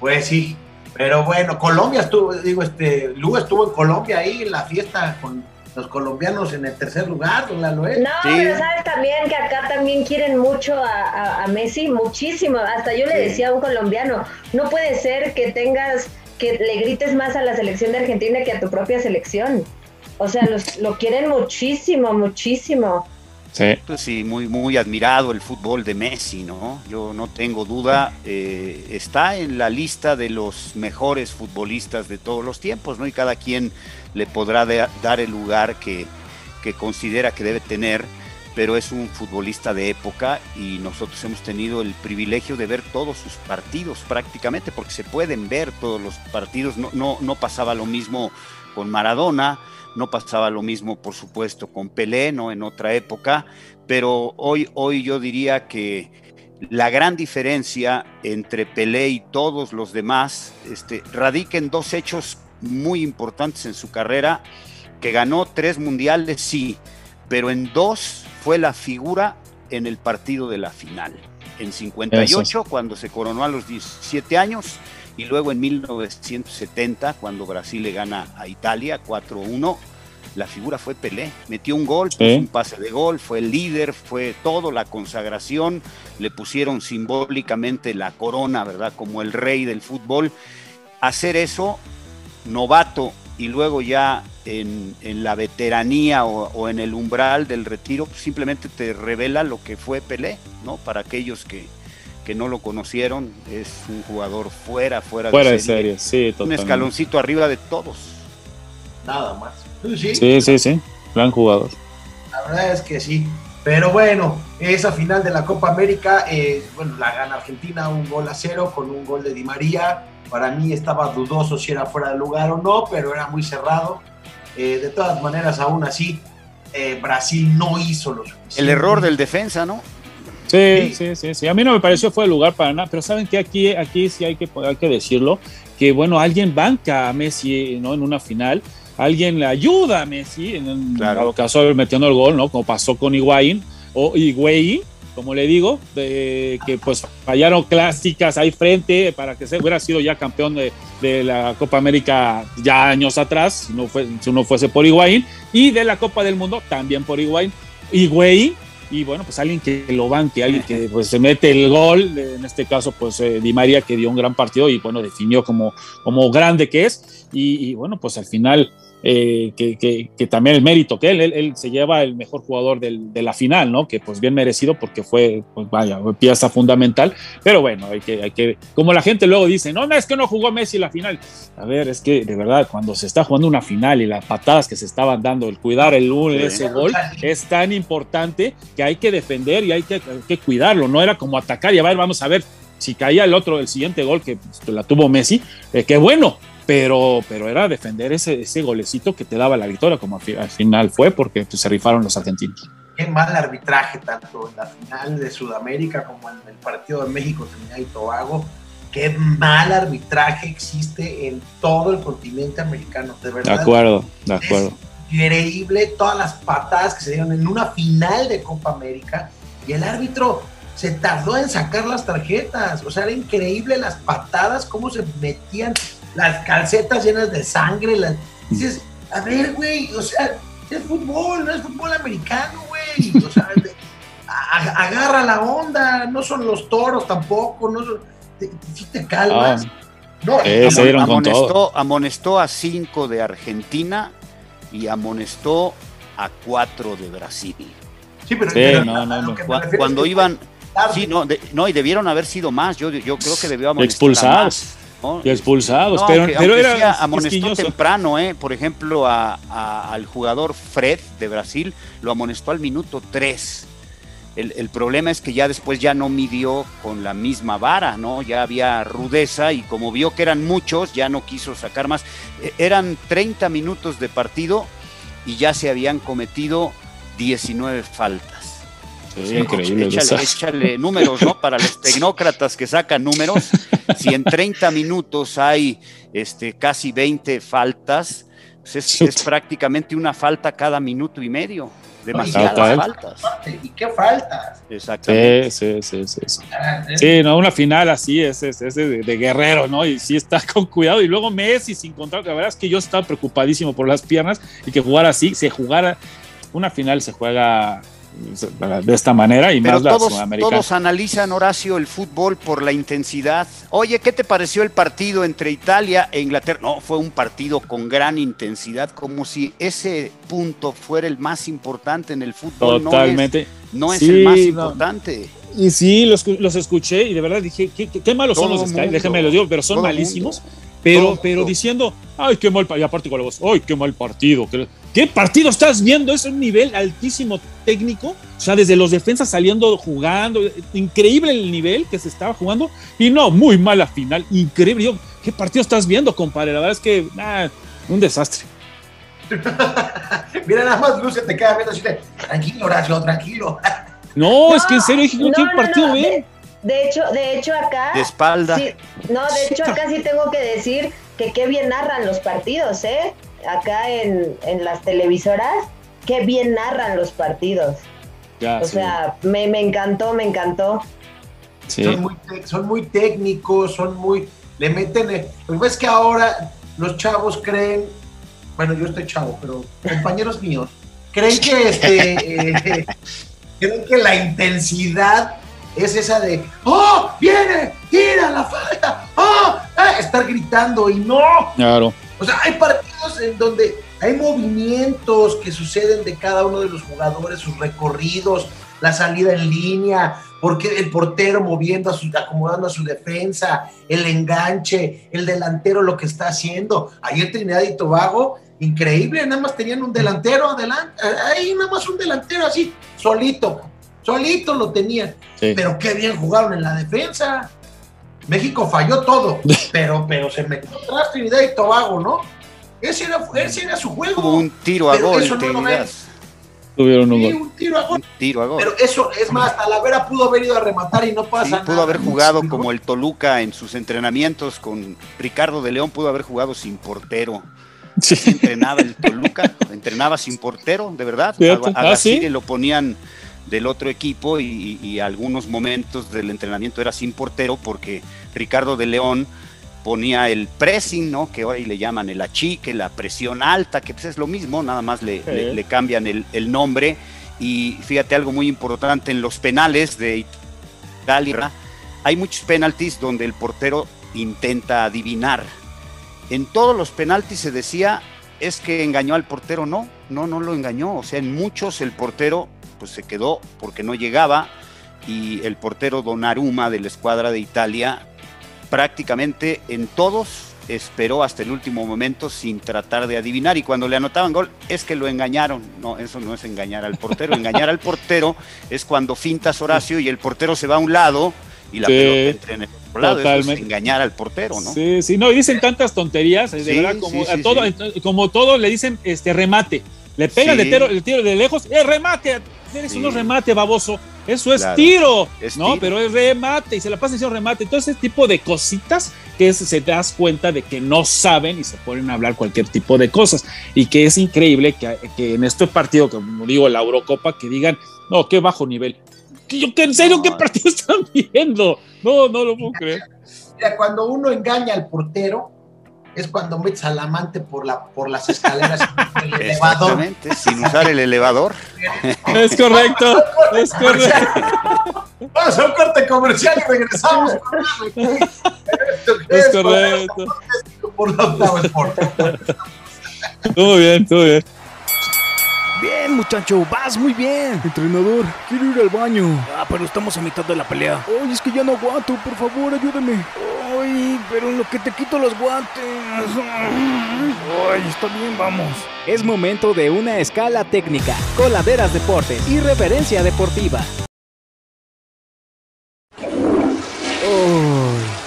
pues sí. Pero bueno, Colombia estuvo, digo, este, Lugo estuvo en Colombia ahí en la fiesta con los colombianos en el tercer lugar, la No, pero sabes también que acá también quieren mucho a, Messi, muchísimo. Hasta yo le decía a un colombiano, no puede ser que tengas, que le grites más a la selección de Argentina que a tu propia selección. O sea, los, lo quieren muchísimo, muchísimo. Sí. Pues sí, muy, muy admirado el fútbol de Messi, ¿no? Yo no tengo duda, eh, está en la lista de los mejores futbolistas de todos los tiempos, ¿no? Y cada quien le podrá dar el lugar que, que considera que debe tener, pero es un futbolista de época y nosotros hemos tenido el privilegio de ver todos sus partidos prácticamente, porque se pueden ver todos los partidos, no, no, no pasaba lo mismo con Maradona, no pasaba lo mismo, por supuesto, con Pelé, ¿no? En otra época, pero hoy, hoy yo diría que la gran diferencia entre Pelé y todos los demás este, radica en dos hechos muy importantes en su carrera, que ganó tres mundiales, sí, pero en dos fue la figura en el partido de la final. En 58, cuando se coronó a los 17 años, y luego en 1970, cuando Brasil le gana a Italia 4-1, la figura fue Pelé. Metió un gol, un pase de gol, fue el líder, fue todo, la consagración. Le pusieron simbólicamente la corona, ¿verdad? Como el rey del fútbol. Hacer eso, novato, y luego ya en, la veteranía o, en el umbral del retiro, pues simplemente te revela lo que fue Pelé, ¿no? Para aquellos que, que no lo conocieron, es un jugador fuera, fuera, de serie. sí, Un escaloncito arriba de todos. Nada más. Sí, sí, sí, sí. Gran jugador. La verdad es que sí. Pero bueno, esa final de la Copa América, eh, bueno, la gana Argentina un gol a cero con un gol de Di María. Para mí estaba dudoso si era fuera de lugar o no, pero era muy cerrado. Eh, de todas maneras, aún así, eh, Brasil no hizo lo suficiente. El error del defensa, ¿no? Sí, sí, sí, sí. A mí no me pareció fue el lugar para nada, pero saben que aquí, aquí sí hay que, hay que decirlo, que bueno, alguien banca a Messi ¿no? en una final, alguien le ayuda a Messi, en el caso metiendo el gol, ¿no? Como pasó con Higuaín o Higuaín, como le digo, de, que pues fallaron clásicas ahí frente para que se hubiera sido ya campeón de, de la Copa América ya años atrás, si no, fue, si no fuese por Higuaín, y de la Copa del Mundo también por Higuaín. Higuaín y bueno, pues alguien que lo banque, alguien que pues se mete el gol, en este caso pues eh, Di María que dio un gran partido y bueno, definió como, como grande que es. Y, y bueno, pues al final eh, que, también el mérito que él, él, se lleva el mejor jugador de la final, ¿no? Que pues bien merecido porque fue, pues vaya, pieza fundamental, pero bueno, hay que, hay que, como la gente luego dice, no, no, es que no jugó Messi la final. A ver, es que de verdad, cuando se está jugando una final y las patadas que se estaban dando, el cuidar el ese gol, es tan importante que hay que defender y hay que, cuidarlo, no era como atacar y a ver, vamos a ver si caía el otro, el siguiente gol que, pues, la tuvo Messi, eh, que bueno, pero, pero era defender ese, ese golecito que te daba la victoria, como al final fue, porque pues, se rifaron los argentinos. Qué mal arbitraje, tanto en la final de Sudamérica como en el partido de México, Trinidad y Tobago. Qué mal arbitraje existe en todo el continente americano, de verdad. De acuerdo, de acuerdo. increíble todas las patadas que se dieron en una final de Copa América y el árbitro se tardó en sacar las tarjetas. O sea, era increíble las patadas, cómo se metían las calcetas llenas de sangre. Las... Dices, a ver, güey, o sea, es fútbol, no es fútbol americano, güey. O sea, agarra la onda, no son los toros tampoco, no son, si te calmas. Ah, no, amonestó, amonestó a cinco de Argentina y amonestó a cuatro de Brasil. Sí, pero, no, no, cuando, iban, sí, no, no, y debieron haber sido más. Yo, yo creo que debió amonestar expulsados. Y expulsados, pero, pero era amonestó temprano, ¿eh? por ejemplo, al jugador Fred de Brasil lo amonestó al minuto 3. El, problema es que ya después ya no midió con la misma vara, ¿no? Ya había rudeza y como vio que eran muchos, ya no quiso sacar más. E, eran 30 minutos de partido y ya se habían cometido 19 faltas increíble. Échale, números, ¿no? Para los tecnócratas que sacan números, si en 30 minutos hay este, casi 20 faltas, pues es, es prácticamente una falta cada minuto y medio. Demasiadas Total. faltas. ¿Y qué faltas? Exactamente. Sí, sí, sí, sí. sí. Ah, Sí, no, una final así es, es, es de, de guerrero, ¿no? Y sí está con cuidado. Y luego Messi sin control. La verdad es que yo estaba preocupadísimo por las piernas y que jugara así, se jugara. Una final se juega de esta manera y Pero más la todos, sudamericana. todos analizan, Horacio, el fútbol por la intensidad. Oye, ¿qué te pareció el partido entre Italia e Inglaterra? No, fue un partido con gran intensidad, como si ese punto fuera el más importante en el fútbol. No es- Totalmente. No es, Sí, el más no. importante. Y sí, los, los escuché y de verdad dije, qué, qué- qué malos son los Sky, déjenme los digo, pero son malísimos. mundo, Pero, pero diciendo, ay, qué mal, pa-", y aparte con la voz, ay, qué mal partido. ¿Qué, qué partido estás viendo? Es un nivel altísimo técnico. O sea, desde los defensas saliendo, jugando. Increíble el nivel que se estaba jugando. Y no, muy mala final. Increíble. Yo, ¿qué partido estás viendo, compadre? La verdad es que, ah, un desastre. Mira, nada más Luce te queda viendo así de, tranquilo, Horacio, tranquilo. No, es que en serio, dije, no, ¿qué no, partido no, ven? De, hecho, de hecho acá. De espalda. Sí, no, de hecho acá sí tengo que decir que qué bien narran los partidos, ¿eh? Acá en, en las televisoras, qué bien narran los partidos. Ya, O sí, sea, me, me encantó, me encantó. sí. Son, muy, son muy técnicos, son muy... Le meten... eh, Lo que pasa es que ahora los chavos creen... Bueno, yo estoy chavo, pero compañeros míos, creen que este... eh, creen que la intensidad es esa de ¡Oh! ¡Viene! ¡Tira la falta! ¡Oh! ah", estar gritando y no. Claro. O sea, hay partidos en donde hay movimientos que suceden de cada uno de los jugadores, sus recorridos, la salida en línea, porque el portero moviendo, a su, acomodando a su defensa, el enganche, el delantero lo que está haciendo. Ayer Trinidad y Tobago, increíble, nada más tenían un delantero adelante, ahí nada más un delantero así, solito, solito lo tenían. Sí. Pero qué bien jugaron en la defensa. México falló todo, pero, pero se metió atrás Trinidad y Tobago, ¿no? Ese era, ese era su juego. Un tiro a Pero gol, eso no lo Trinidad. ves. Tuvieron un Sí, gol. un tiro a gol. Un tiro a gol. Pero eso, es más, Talavera pudo haber ido a rematar y no pasa Sí, nada. pudo haber jugado como el Toluca en sus entrenamientos con Ricardo de León, pudo haber jugado sin portero. Sí. Entrenaba el Toluca, entrenaba sin portero, de verdad. A, a Ah, lo ponían del otro equipo y, y algunos momentos del entrenamiento era sin portero porque Ricardo de León ponía el pressing, ¿no? Que hoy le llaman el achique, la presión alta, que pues es lo mismo, nada más le, Sí. le- le cambian el, el nombre. Y fíjate algo muy importante en los penales de Italia, hay muchos penaltis donde el portero intenta adivinar. En todos los penaltis se decía es que engañó al portero, no, no, no lo engañó. O sea, en muchos el portero pues se quedó porque no llegaba y el portero Donnarumma de la escuadra de Italia prácticamente en todos esperó hasta el último momento sin tratar de adivinar y cuando le anotaban gol es que lo engañaron. No, eso no es engañar al portero. Engañar al portero es cuando fintas Horacio y el portero se va a un lado y la Sí, pelota entra en el otro lado. Eso es engañar al portero, ¿no? Sí, sí, no, y dicen tantas tonterías, de Sí, verdad, como, sí, a todo, como todo le dicen este remate. Le pega Sí. el, tiro, el tiro de lejos, es remate. Eso Sí. no es remate, baboso. Eso es Claro. tiro. Es no, tiro. pero es remate y se la pasa diciendo remate. Todo ese tipo de cositas que es- se te das cuenta de que no saben y se ponen a hablar cualquier tipo de cosas. Y que es increíble que, que en este partido, como digo, la Eurocopa, que digan, no, qué bajo nivel. Yo, que en serio, No. ¿qué partido están viendo? No, no lo puedo creer. Mira, cuando uno engaña al portero, es cuando metes al amante por, la, por las escaleras del elevador. Exactamente, sin usar el elevador. Es correcto, es correcto. Vamos a un corte comercial y regresamos Es correcto. Por la Octava Sport. Todo bien, todo bien. Bien, muchacho, vas muy bien. Entrenador, quiero ir al baño. Ah, pero estamos a mitad de la pelea. Ay, es que ya no aguanto, por favor, ayúdame. Ay, pero en lo que te quito los guantes. Ay, está bien, vamos. Es momento de una escala técnica, coladeras deportes y reverencia deportiva. Ay,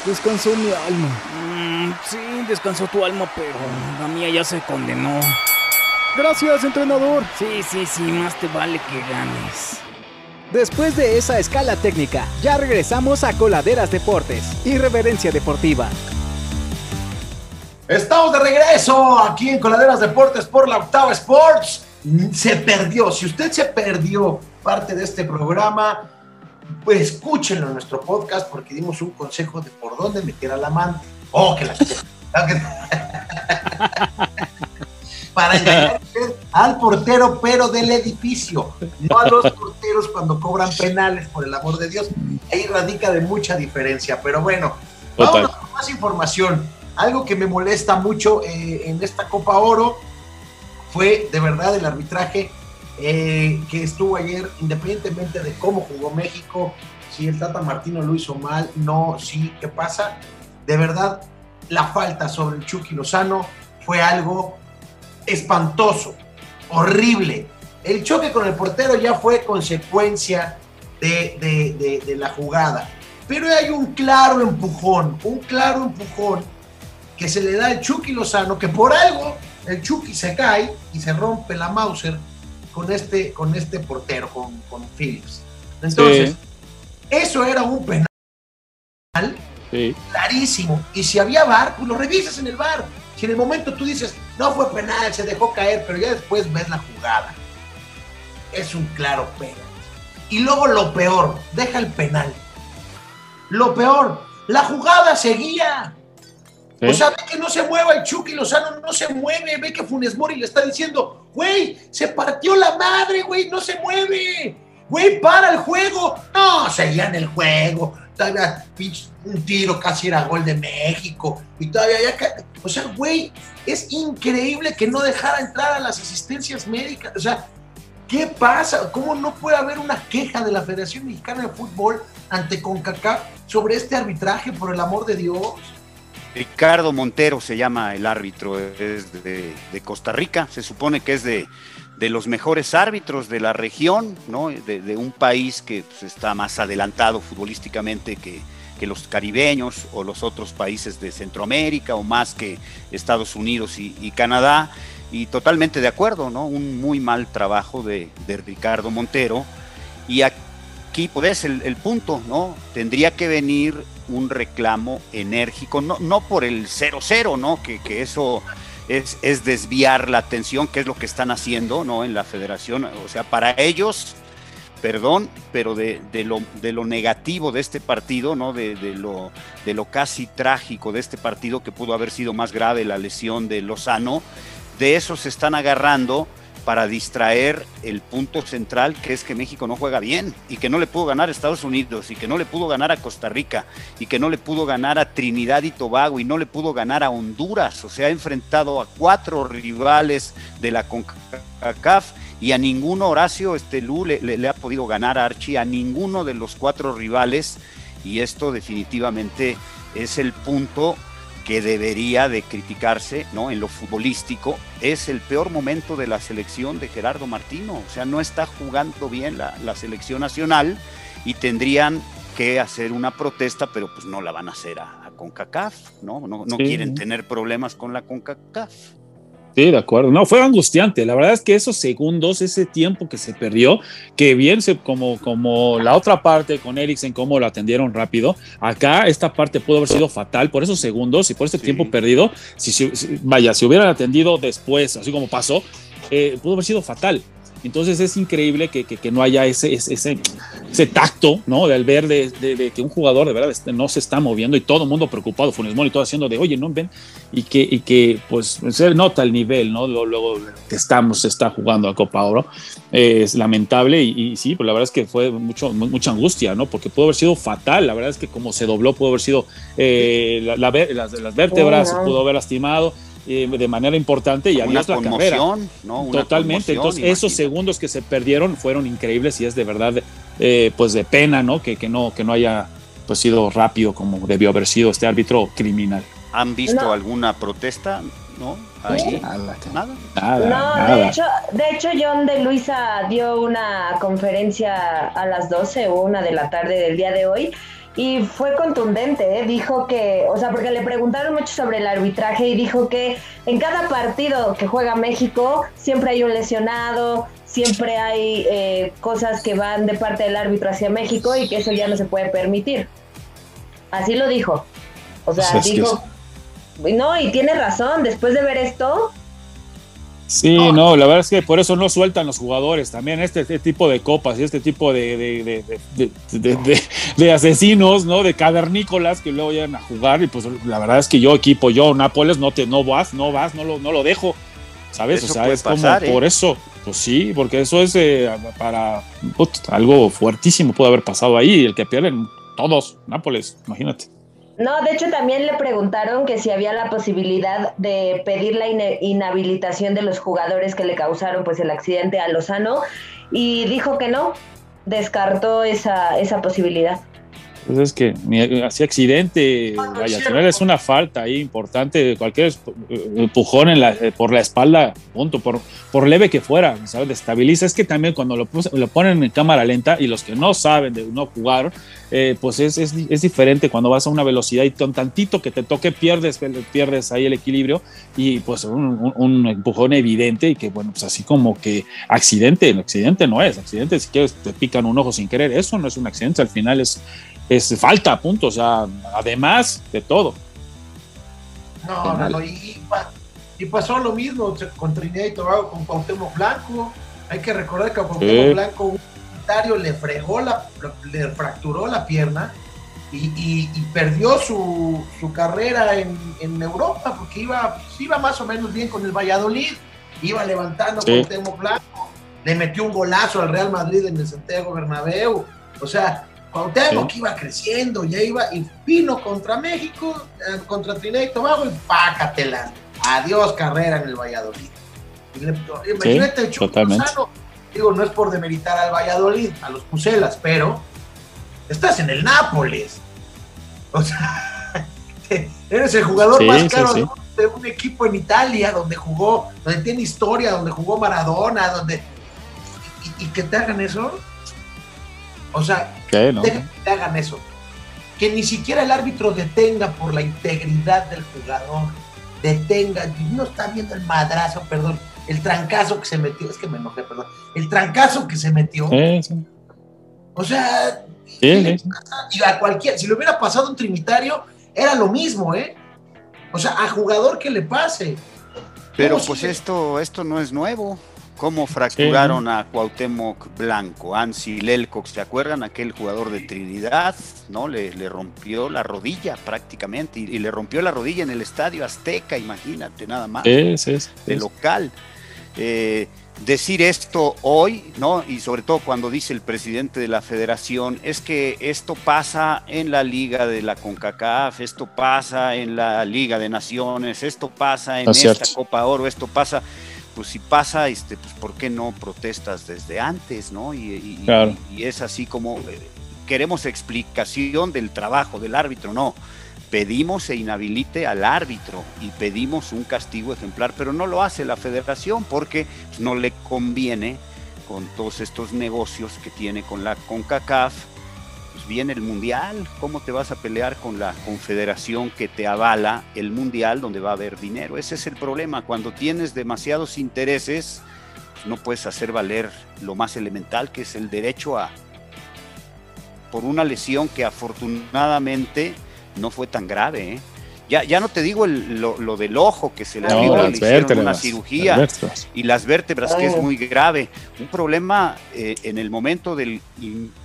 descansó mi alma. Mm, sí, descansó tu alma, pero la mía ya se condenó. Gracias, entrenador. Sí, sí, sí, más te vale que ganes. Después de esa escala técnica, ya regresamos a coladeras deportes y reverencia deportiva. Estamos de regreso aquí en Coladeras Deportes por la Octava Sports. Se perdió. Si usted se perdió parte de este programa, pues escúchenlo en nuestro podcast porque dimos un consejo de por dónde meter al amante. Oh, que la Para engañar al portero, pero del edificio, no a los porteros cuando cobran penales, por el amor de Dios. Ahí radica de mucha diferencia. Pero bueno, vamos con más información algo que me molesta mucho eh, en esta Copa Oro fue de verdad el arbitraje eh, que estuvo ayer, independientemente de cómo jugó México, si el Tata Martino lo hizo mal, no, sí, ¿qué pasa? De verdad, la falta sobre el Chucky Lozano fue algo espantoso, horrible. El choque con el portero ya fue consecuencia de, de la jugada. Pero hay un claro empujón, un claro empujón que se le da al Chucky Lozano, que por algo el Chucky se cae y se rompe la Mauser con este, con este portero, con, con Phillips. Entonces, eso era un penal clarísimo. Y si había bar, pues lo revisas en el bar. Si en el momento tú dices, no fue penal, se dejó caer, pero ya después ves la jugada. Es un claro penal. Y luego lo peor, deja el penal. Lo peor, la jugada seguía. O sea, ve que no se mueva el Chucky Lozano, no se mueve, ve que Funes Mori le está diciendo, güey, se partió la madre, güey, no se mueve, güey, para el juego. No, seguían el juego, todavía un tiro casi era gol de México, y todavía ya, o sea, güey, es increíble que no dejara entrar a las asistencias médicas, o sea, ¿qué pasa? ¿Cómo no puede haber una queja de la Federación Mexicana de Fútbol ante CONCACAF sobre este arbitraje, por el amor de Dios? Ricardo Montero se llama el árbitro, es de, Costa Rica, se supone que es de, los mejores árbitros de la región, ¿no? de, un país que pues, está más adelantado futbolísticamente que, los caribeños o los otros países de Centroamérica o más que Estados Unidos y, Canadá. Y totalmente de acuerdo, ¿no? Un muy mal trabajo de, Ricardo Montero. Y aquí pues el, el punto, ¿no? Tendría que venir un reclamo enérgico, no, no por el 0-0, ¿no? Que, eso es, es, desviar la atención, que es lo que están haciendo, ¿no? En la federación. O sea, para ellos, perdón, pero de, lo, de lo negativo de este partido, ¿no? De, de, lo, de lo casi trágico de este partido, que pudo haber sido más grave la lesión de Lozano, de eso se están agarrando para distraer el punto central que es que México no juega bien y que no le pudo ganar a Estados Unidos y que no le pudo ganar a Costa Rica y que no le pudo ganar a Trinidad y Tobago y no le pudo ganar a Honduras. O sea, ha enfrentado a cuatro rivales de la CONCACAF y a ninguno, Horacio este, Lu le, le ha podido ganar a Archie, a ninguno de los cuatro rivales y esto definitivamente es el punto que debería de criticarse ¿no? en lo futbolístico, es el peor momento de la selección de Gerardo Martino. O sea, no está jugando bien la, selección nacional y tendrían que hacer una protesta, pero pues no la van a hacer a, CONCACAF, ¿no? No, no quieren tener problemas con la CONCACAF. Sí, de acuerdo. No, fue angustiante. La verdad es que esos segundos, ese tiempo que se perdió, que bien se, como, como la otra parte con Eriksen, cómo lo atendieron rápido, acá esta parte pudo haber sido fatal por esos segundos y por ese tiempo perdido. Si, vaya, si hubieran atendido después, así como pasó, eh, pudo haber sido fatal. Entonces es increíble que, que, no haya ese, ese, ese, tacto, ¿no? Del ver de, que un jugador de verdad no se está moviendo y todo el mundo preocupado, Funes Mori, todo haciendo de, oye, no ven, y que, y que pues se nota el nivel, ¿no? Luego, que estamos, se está jugando a Copa Oro, es lamentable y, sí, pues la verdad es que fue mucho, mucha angustia, ¿no? Porque pudo haber sido fatal, la verdad es que como se dobló, pudo haber sido eh, la, las, las, vértebras, oh, pudo haber lastimado eh, de manera importante y adiós la carrera. ¿no? Totalmente. Entonces, esos segundos que se perdieron fueron increíbles y es de verdad, eh, pues de pena, ¿no? Que, que ¿no? que no haya pues sido rápido como debió haber sido este árbitro criminal. ¿Han visto alguna protesta? ¿No? Ahí. Nada. Nada. no, De, hecho, de hecho, John de Luisa dio una conferencia a las 12 o una de la tarde del día de hoy y fue contundente, ¿eh? dijo que, o sea, porque le preguntaron mucho sobre el arbitraje y dijo que en cada partido que juega México siempre hay un lesionado, siempre hay eh, cosas que van de parte del árbitro hacia México y que eso ya no se puede permitir. Así lo dijo. O sea, pues dijo... No, y tiene razón, después de ver esto, Sí, no, la verdad es que por eso no sueltan los jugadores también este, este tipo de copas y este tipo de, de, de, de, asesinos, ¿no? De cavernícolas que luego llegan a jugar y pues la verdad es que yo equipo, yo Nápoles, no te, no vas, no vas, no lo, no lo dejo, ¿sabes? o sea, es como por ¿eh? eso, pues sí, porque eso es eh, para algo fuertísimo puede haber pasado ahí, el que pierden todos, Nápoles, imagínate. No, de hecho también le preguntaron que si había la posibilidad de pedir la inhabilitación de los jugadores que le causaron pues el accidente a Lozano y dijo que no, descartó esa, esa posibilidad. Pues es que así accidente, vaya, es una falta ahí importante, cualquier empujón en la, eh, por la espalda, punto, por, por leve que fuera, ¿sabes? Destabiliza. Es que también cuando lo, lo ponen en cámara lenta y los que no saben de no jugar, eh, pues es, es, es, diferente cuando vas a una velocidad y con tantito que te toque pierdes, pierdes ahí el equilibrio y pues un, un, empujón evidente y que bueno, pues así como que accidente, accidente no es, accidente si quieres te pican un ojo sin querer, eso no es un accidente, al final es es falta, punto. O sea, además de todo. No, no, no. Y, pasó lo mismo con Trinidad y Tobago, con Cuauhtémoc Blanco. Hay que recordar que a Cuauhtémoc Blanco un voluntario le fregó la, le fracturó la pierna y, perdió su, carrera en, Europa porque iba, pues, iba más o menos bien con el Valladolid, iba levantando sí. Cuauhtémoc Blanco, le metió un golazo al Real Madrid en el Santiago Bernabéu. O sea, Cuauhtémoc que iba creciendo, ya iba, y vino contra México, eh, contra Trinidad y Tobago, y pácatela. Adiós carrera en el Valladolid. Imagínate el Chupo Digo, no es por demeritar al Valladolid, a los Pucelas, pero estás en el Nápoles. O sea, eres el jugador más caro de un equipo en Italia, donde jugó, donde tiene historia, donde jugó Maradona, donde. y que te hagan eso o sea, que hagan eso. Que ni siquiera el árbitro detenga por la integridad del jugador. Detenga, no está viendo el madrazo, perdón, el trancazo que se metió, es que me enojé, perdón, el trancazo que se metió. O sea, y a cualquier, si le hubiera pasado un trinitario, era lo mismo, ¿eh? O sea, a jugador que le pase. Pero pues esto, esto no es nuevo cómo fracturaron a Cuauhtémoc Blanco, Ansi Lelcox, ¿se acuerdan? Aquel jugador de Trinidad, ¿no? Le, le rompió la rodilla prácticamente y, le rompió la rodilla en el Estadio Azteca, imagínate, nada más. de local. Eh, decir esto hoy, ¿no? Y sobre todo cuando dice el presidente de la federación, es que esto pasa en la Liga de la CONCACAF, esto pasa en la Liga de Naciones, esto pasa en esta Copa Oro, esto pasa pues si pasa, este, pues ¿por qué no protestas desde antes, no? Y, es así como eh, queremos explicación del trabajo del árbitro, no. Pedimos se inhabilite al árbitro y pedimos un castigo ejemplar, pero no lo hace la federación porque no le conviene con todos estos negocios que tiene con la CONCACAF pues viene el mundial, ¿cómo te vas a pelear con la confederación que te avala el mundial donde va a haber dinero? Ese es el problema, cuando tienes demasiados intereses, pues no puedes hacer valer lo más elemental que es el derecho a, por una lesión que afortunadamente no fue tan grave, ¿eh? Ya, ya, no te digo lo, del ojo que se le, no, le hicieron una cirugía y las vértebras que es muy grave. Un problema eh, en el momento del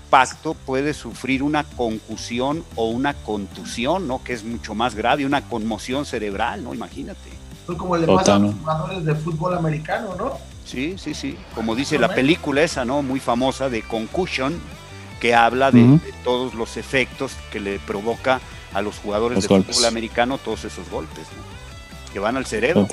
impacto puede sufrir una concusión o una contusión, ¿no? Que es mucho más grave, una conmoción cerebral, ¿no? Imagínate. Fue como le pasa a los jugadores de fútbol americano, ¿no? Sí, sí, sí. Como dice la película esa, ¿no? Muy famosa de Concussion, que habla de, todos los efectos que le provoca a los jugadores de fútbol americano todos esos golpes, ¿no? Que van al cerebro.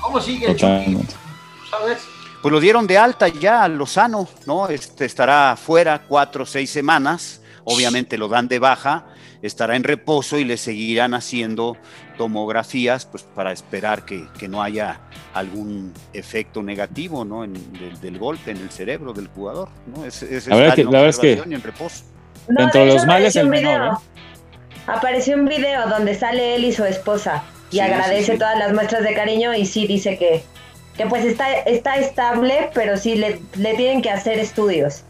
¿Cómo sigue ¿Sabes? Pues lo dieron de alta ya a Lozano, ¿no? Este estará fuera cuatro o seis semanas, obviamente lo dan de baja, estará en reposo y le seguirán haciendo tomografías pues para esperar que, no haya algún efecto negativo ¿no? En, del, golpe en el cerebro del jugador. ¿no? Es, la, verdad que, la es que en reposo. Dentro de los males el menor. ¿eh? Apareció un video donde sale él y su esposa y agradece todas las muestras de cariño y sí dice que, que pues está, está estable, pero sí le, le tienen que hacer estudios.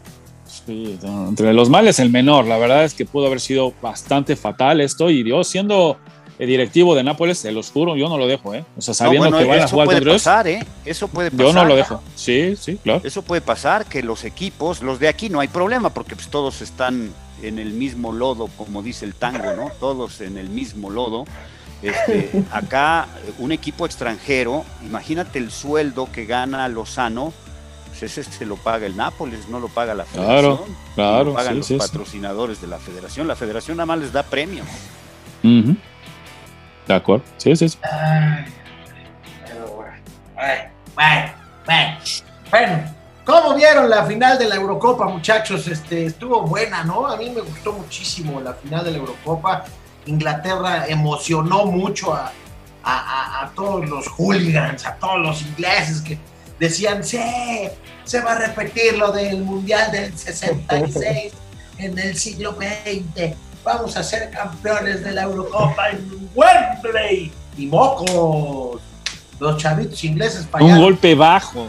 Sí, entre los males el menor, la verdad es que pudo haber sido bastante fatal esto y Dios siendo directivo de Nápoles, se los juro, yo no lo dejo, ¿eh? O sea, sabiendo No, bueno, que van a jugar puede contra ellos, pasar, ¿eh? Eso puede pasar. yo no lo dejo. Sí, sí, claro. Eso puede pasar, que los equipos, los de aquí no hay problema, porque pues todos están en el mismo lodo, como dice el tango, ¿no? Todos en el mismo lodo. Este, acá, un equipo extranjero, imagínate el sueldo que gana Lozano, pues ese se lo paga el Nápoles, no lo paga la federación. Claro, claro, lo pagan sí, los sí, sí. patrocinadores de la federación. La federación nada más les da premios. De acuerdo, sí, sí. sí. Ay, pero bueno. Bueno, bueno, bueno. ¿Cómo vieron la final de la Eurocopa, muchachos? Este, estuvo buena, ¿no? A mí me gustó muchísimo la final de la Eurocopa. Inglaterra emocionó mucho a, a- a- a todos los hooligans, a todos los ingleses que decían, sí, se va a repetir lo del Mundial del 66 en el siglo XX. Vamos a ser campeones de la Eurocopa en Wembley. Y mocos. Los chavitos ingleses fallaron. Un golpe bajo,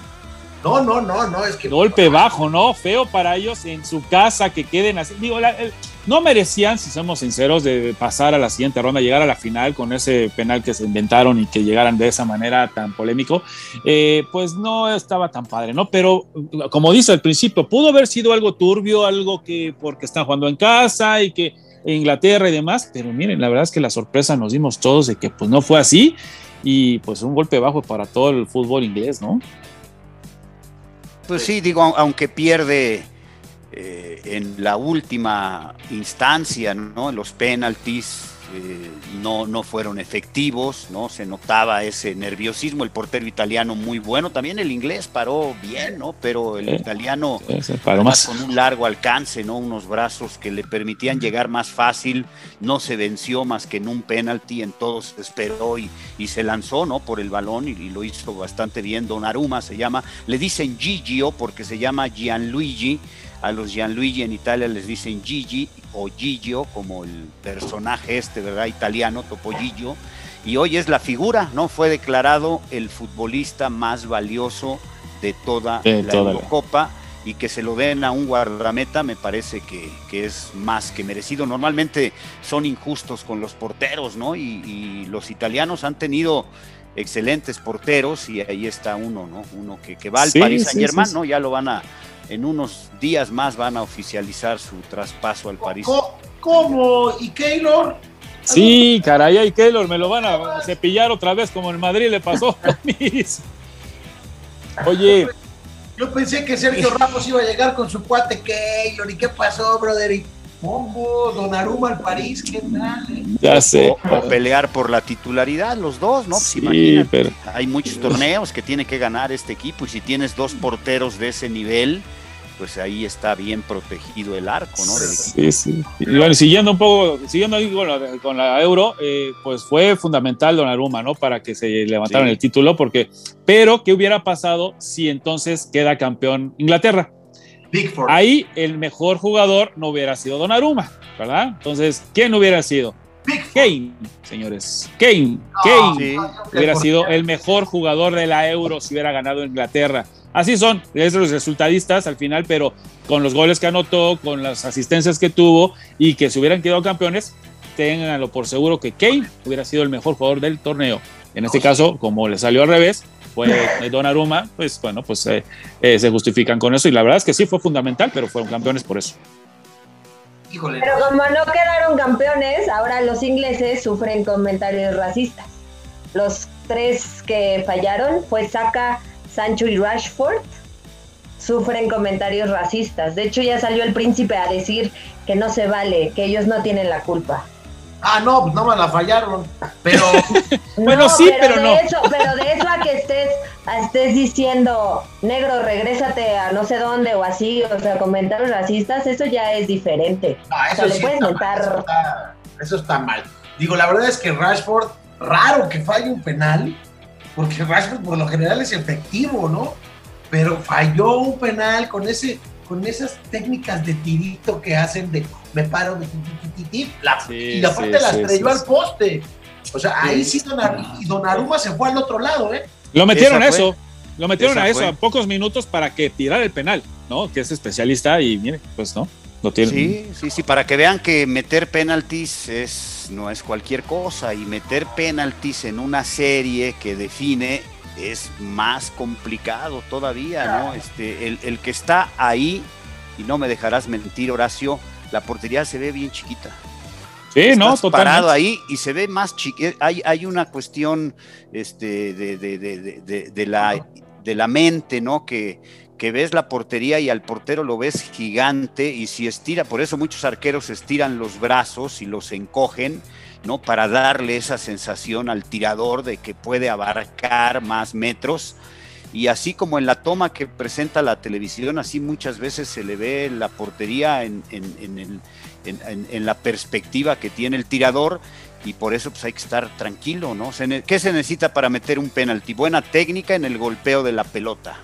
No, no, no, no, es que. golpe bajo, ¿no? Feo para ellos en su casa que queden así. Digo, la- el- no merecían, si somos sinceros, de pasar a la siguiente ronda, llegar a la final con ese penal que se inventaron y que llegaran de esa manera tan polémico. Eh, pues no estaba tan padre, ¿no? Pero como dice al principio, pudo haber sido algo turbio, algo que porque están jugando en casa y que Inglaterra y demás, pero miren, la verdad es que la sorpresa nos dimos todos de que pues no fue así y pues un golpe bajo para todo el fútbol inglés, ¿no? Pues sí, digo, au- aunque pierde eh, en la última instancia, ¿no? Los penaltis eh, no, no fueron efectivos, ¿no? Se notaba ese nerviosismo, el portero italiano muy bueno, también el inglés paró bien, ¿no? Pero el Sí. italiano Sí, paró más. con un largo alcance, ¿no? Unos brazos que le permitían llegar más fácil, no se venció más que en un penalti, en todos esperó y, y se lanzó, ¿no? Por el balón y, y lo hizo bastante bien. Donnarumma se llama, le dicen Gigio porque se llama Gianluigi. A los Gianluigi en Italia les dicen Gigi o Gigio, como el personaje este, ¿verdad? Italiano, Topollillo. Y hoy es la figura, ¿no? Fue declarado el futbolista más valioso de toda De la toda la- Eurocopa y que se lo den a un guardameta me parece que, que es más que merecido. Normalmente son injustos con los porteros, ¿no? Y, y los italianos han tenido excelentes porteros y ahí está uno, ¿no? Uno que, que va al Sí, Paris Saint Germain, sí, sí. ¿no? Ya lo van a, en unos días más van a oficializar su traspaso al París. ¿Cómo? ¿Y Keylor? Sí, caray, y Keylor me lo van a cepillar otra vez como en Madrid le pasó a mis. Oye, Yo pensé que Sergio Ramos iba a llegar con su cuate Keylor. ¿Y qué pasó, brother? Y Pombo, Donnarumma al París, ¿qué tal? eh? ya sé. O, o pelear por la titularidad, los dos, ¿no? Pues Sí, imagínate. pero Hay muchos torneos que tiene que ganar este equipo y si tienes dos porteros de ese nivel, pues ahí está bien protegido el arco, ¿no? Sí, sí. Y bueno, siguiendo un poco, siguiendo ahí con la, con la Euro, eh, pues fue fundamental Donnarumma, ¿no? Para que se levantaran Sí. el título, porque, pero ¿qué hubiera pasado si entonces queda campeón Inglaterra? Bigford. Ahí el mejor jugador no hubiera sido Donnarumma, ¿verdad? Entonces, ¿quién hubiera sido? Kane, señores. Kane, No, Kane. Sí. hubiera sido el mejor jugador de la Euro si hubiera ganado Inglaterra. Así son, es los resultadistas al final, pero con los goles que anotó, con las asistencias que tuvo y que se hubieran quedado campeones, ténganlo por seguro que Kane hubiera sido el mejor jugador del torneo. En este caso, como le salió al revés, fue Donnarumma, pues bueno, pues eh, eh, se justifican con eso y la verdad es que sí fue fundamental, pero fueron campeones por eso. Pero como no quedaron campeones, ahora los ingleses sufren comentarios racistas. Los tres que fallaron fue Saka, Sancho y Rashford. Sufren comentarios racistas. De hecho, ya salió el príncipe a decir que no se vale, que ellos no tienen la culpa. Ah, no, pues no me la fallaron. Pero Bueno, sí, pero de no. Eso, pero de eso a que estés, a estés diciendo, negro, regrésate a no sé dónde o así, o sea, comentarios racistas, eso ya es diferente. no, O sea, eso le puedes está mal, mentar eso está, eso está mal. Digo, la verdad es que Rashford, raro que falle un penal, porque Rashford por lo general es efectivo, ¿no? Pero falló un penal con ese con esas técnicas de tirito que hacen de me paro de ti, ti, ti, ti, ti, la- Sí, y aparte sí, la estrelló sí, al poste. O sea, ahí sí Donnarumma, y Donnarumma se fue al otro lado, ¿eh? Lo metieron a eso, lo metieron Esa a eso fue. a pocos minutos para que tirara el penal, ¿no? Que es especialista y mire, pues no. Lo tiene. Sí, sí, sí, para que vean que meter penaltis es, no es cualquier cosa y meter penaltis en una serie que define es más complicado todavía, ¿no? Este, el, el que está ahí, y no me dejarás mentir, Horacio, la portería se ve bien chiquita. Sí, no, Estás totalmente. parado ahí y se ve más chiquito. Hay, hay una cuestión este, de, de- de- de- de- de la, de la mente, ¿no? Que, que ves la portería y al portero lo ves gigante y si estira, por eso muchos arqueros estiran los brazos y los encogen, ¿no? Para darle esa sensación al tirador de que puede abarcar más metros. Y así como en la toma que presenta la televisión, así muchas veces se le ve la portería en, en- en en- la perspectiva que tiene el tirador y por eso pues hay que estar tranquilo, ¿no? ¿Qué se necesita para meter un penalti? Buena técnica en el golpeo de la pelota.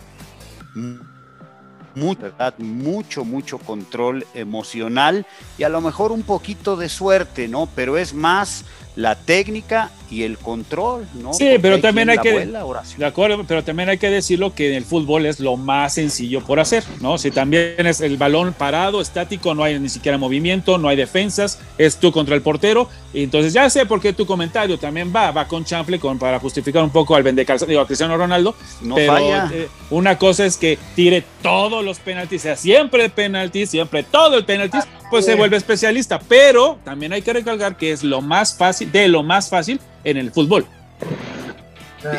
Mucho, mucho, mucho control emocional y a lo mejor un poquito de suerte, ¿no? Pero es más la técnica y el control, ¿no? Sí, Porque pero también hay que- Horacio. De acuerdo, pero también hay que decirlo que en el fútbol es lo más sencillo por hacer, ¿no? Si también es el balón parado, estático, no hay ni siquiera movimiento, no hay defensas, es tú contra el portero. Y entonces ya sé por qué tu comentario también va, va con chanfle con, para justificar un poco al vendecalzón, digo, a Cristiano Ronaldo. No pero falla. eh, una cosa es que tire todos los penaltis, sea siempre penaltis, siempre todo el penaltis, pues se vuelve especialista. Pero también hay que recalcar que es lo más fácil, de lo más fácil en el fútbol.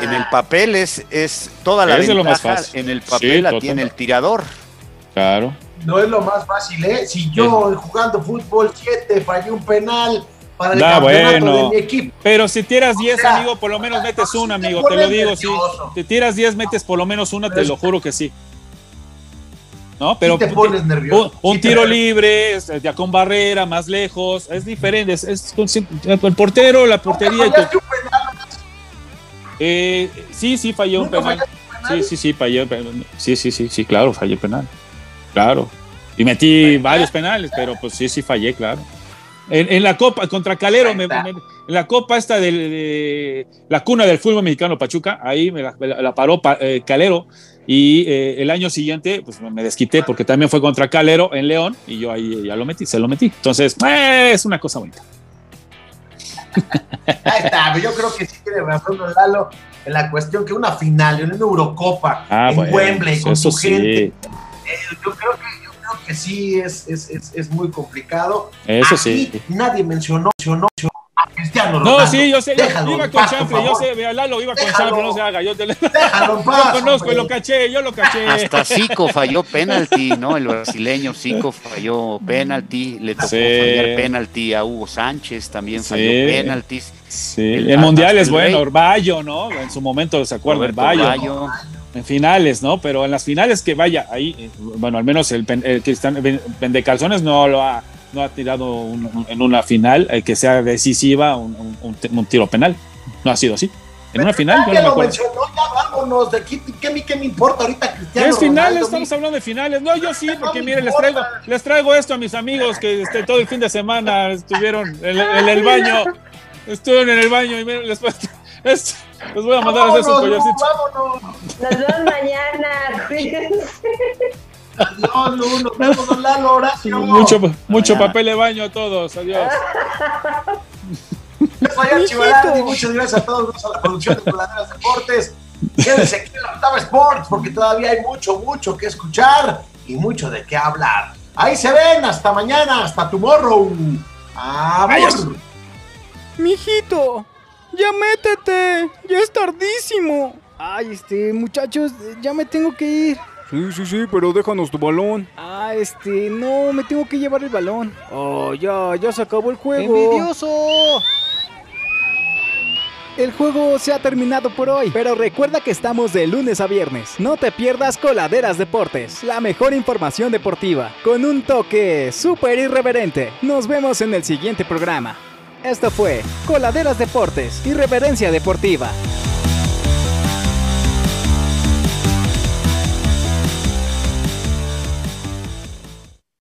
En el papel es, es toda la Es de lo más ventaja, fácil. en el Sí, papel la total. tiene el tirador. Claro. No es lo más fácil, ¿eh? Si yo jugando fútbol 7 fallé un penal para el Da, campeonato bueno. de mi equipo. Pero si tiras 10, sea, amigo, por lo menos metes sí una, amigo, te lo digo, sí. nervioso. Si tiras 10, metes por lo menos una, te lo juro que sí. ¿No? Pero sí te pones nervioso. un, un Sí te- tiro libre, ya con barrera, más lejos, es diferente. Es, el portero, la portería. y tu- Fallaste un penal, eh, sí, sí, falló un penal. Sí, sí, sí, fallé. Sí, sí, sí, sí, claro, fallé penal. Claro. Y metí varios penales, pero pues sí, sí, fallé, claro. En, en la Copa, contra Calero, me- me- en la Copa esta de, la cuna del fútbol mexicano Pachuca, ahí me la, me la- la paró Pa- eh, Calero. Y eh, el año siguiente, pues me desquité porque también fue contra Calero en León y yo ahí ya lo metí, se lo metí. Entonces, eh, es una cosa bonita. Ahí está, yo creo que sí tiene razón Don Lalo en la cuestión que una final, en una Eurocopa, Ah, en bueno, Wembley, con su gente, eh, yo, creo que, yo creo que sí es, es, es, es muy complicado. eso Aquí sí. nadie mencionó, mencionó a Cristiano No, sí, yo sé, yo iba con chanfle, yo sé, vea, Lalo iba con chanfle, no se haga, yo te lo Déjalo conozco, hombre. lo caché, yo lo caché. Hasta Zico falló penalti, ¿no? El brasileño Zico falló penalti, le tocó Sí. fallar penalti a Hugo Sánchez, también falló penaltis. Sí, El- el, mundial es el bueno. Orballo, ¿no? En su momento se Roberto Orballo, Bayo. en finales, ¿no? Pero en las finales que vaya, ahí, eh, bueno, al menos el, pen- el Cristiano Vendecalzones no lo ha, no ha tirado un- un- en una final eh, que sea decisiva un, un- un te- un tiro penal. No ha sido así. En una final, yo ya no me lo acuerdo. mencionó, ya vámonos. De aquí, ¿qué, me- qué me importa ahorita Cristiano Es finales, Ronaldo, estamos mi- hablando de finales. No, yo sí, No porque me miren, les traigo, les traigo esto a mis amigos que este, todo el fin de semana estuvieron en, en el baño. Estuvieron en el baño y miren, les, es- les voy a mandar a hacer sus Vámonos, collarcitos. vámonos. Nos vemos mañana. Adiós, Lu, nos vemos, don Lalo, Horacio. Mucho, mucho Mañana. papel de baño a todos. Adiós. Yo soy Archie Velarde y muchas gracias a todos a la producción de Coladeras Deportes. Quédense aquí en la Octava Sports porque todavía hay mucho, mucho que escuchar y mucho de qué hablar. Ahí se ven, hasta mañana, hasta tomorrow. Adiós. Mijito, ya métete, ya es tardísimo. Ay, este, muchachos, ya me tengo que ir. Sí, sí, sí, pero déjanos tu balón. Ah, este, no, me tengo que llevar el balón. Oh, ya, ya se acabó el juego. ¡Envidioso! El juego se ha terminado por hoy, pero recuerda que estamos de lunes a viernes. No te pierdas Coladeras Deportes, la mejor información deportiva, con un toque súper irreverente. Nos vemos en el siguiente programa. Esto fue Coladeras Deportes, Irreverencia Deportiva.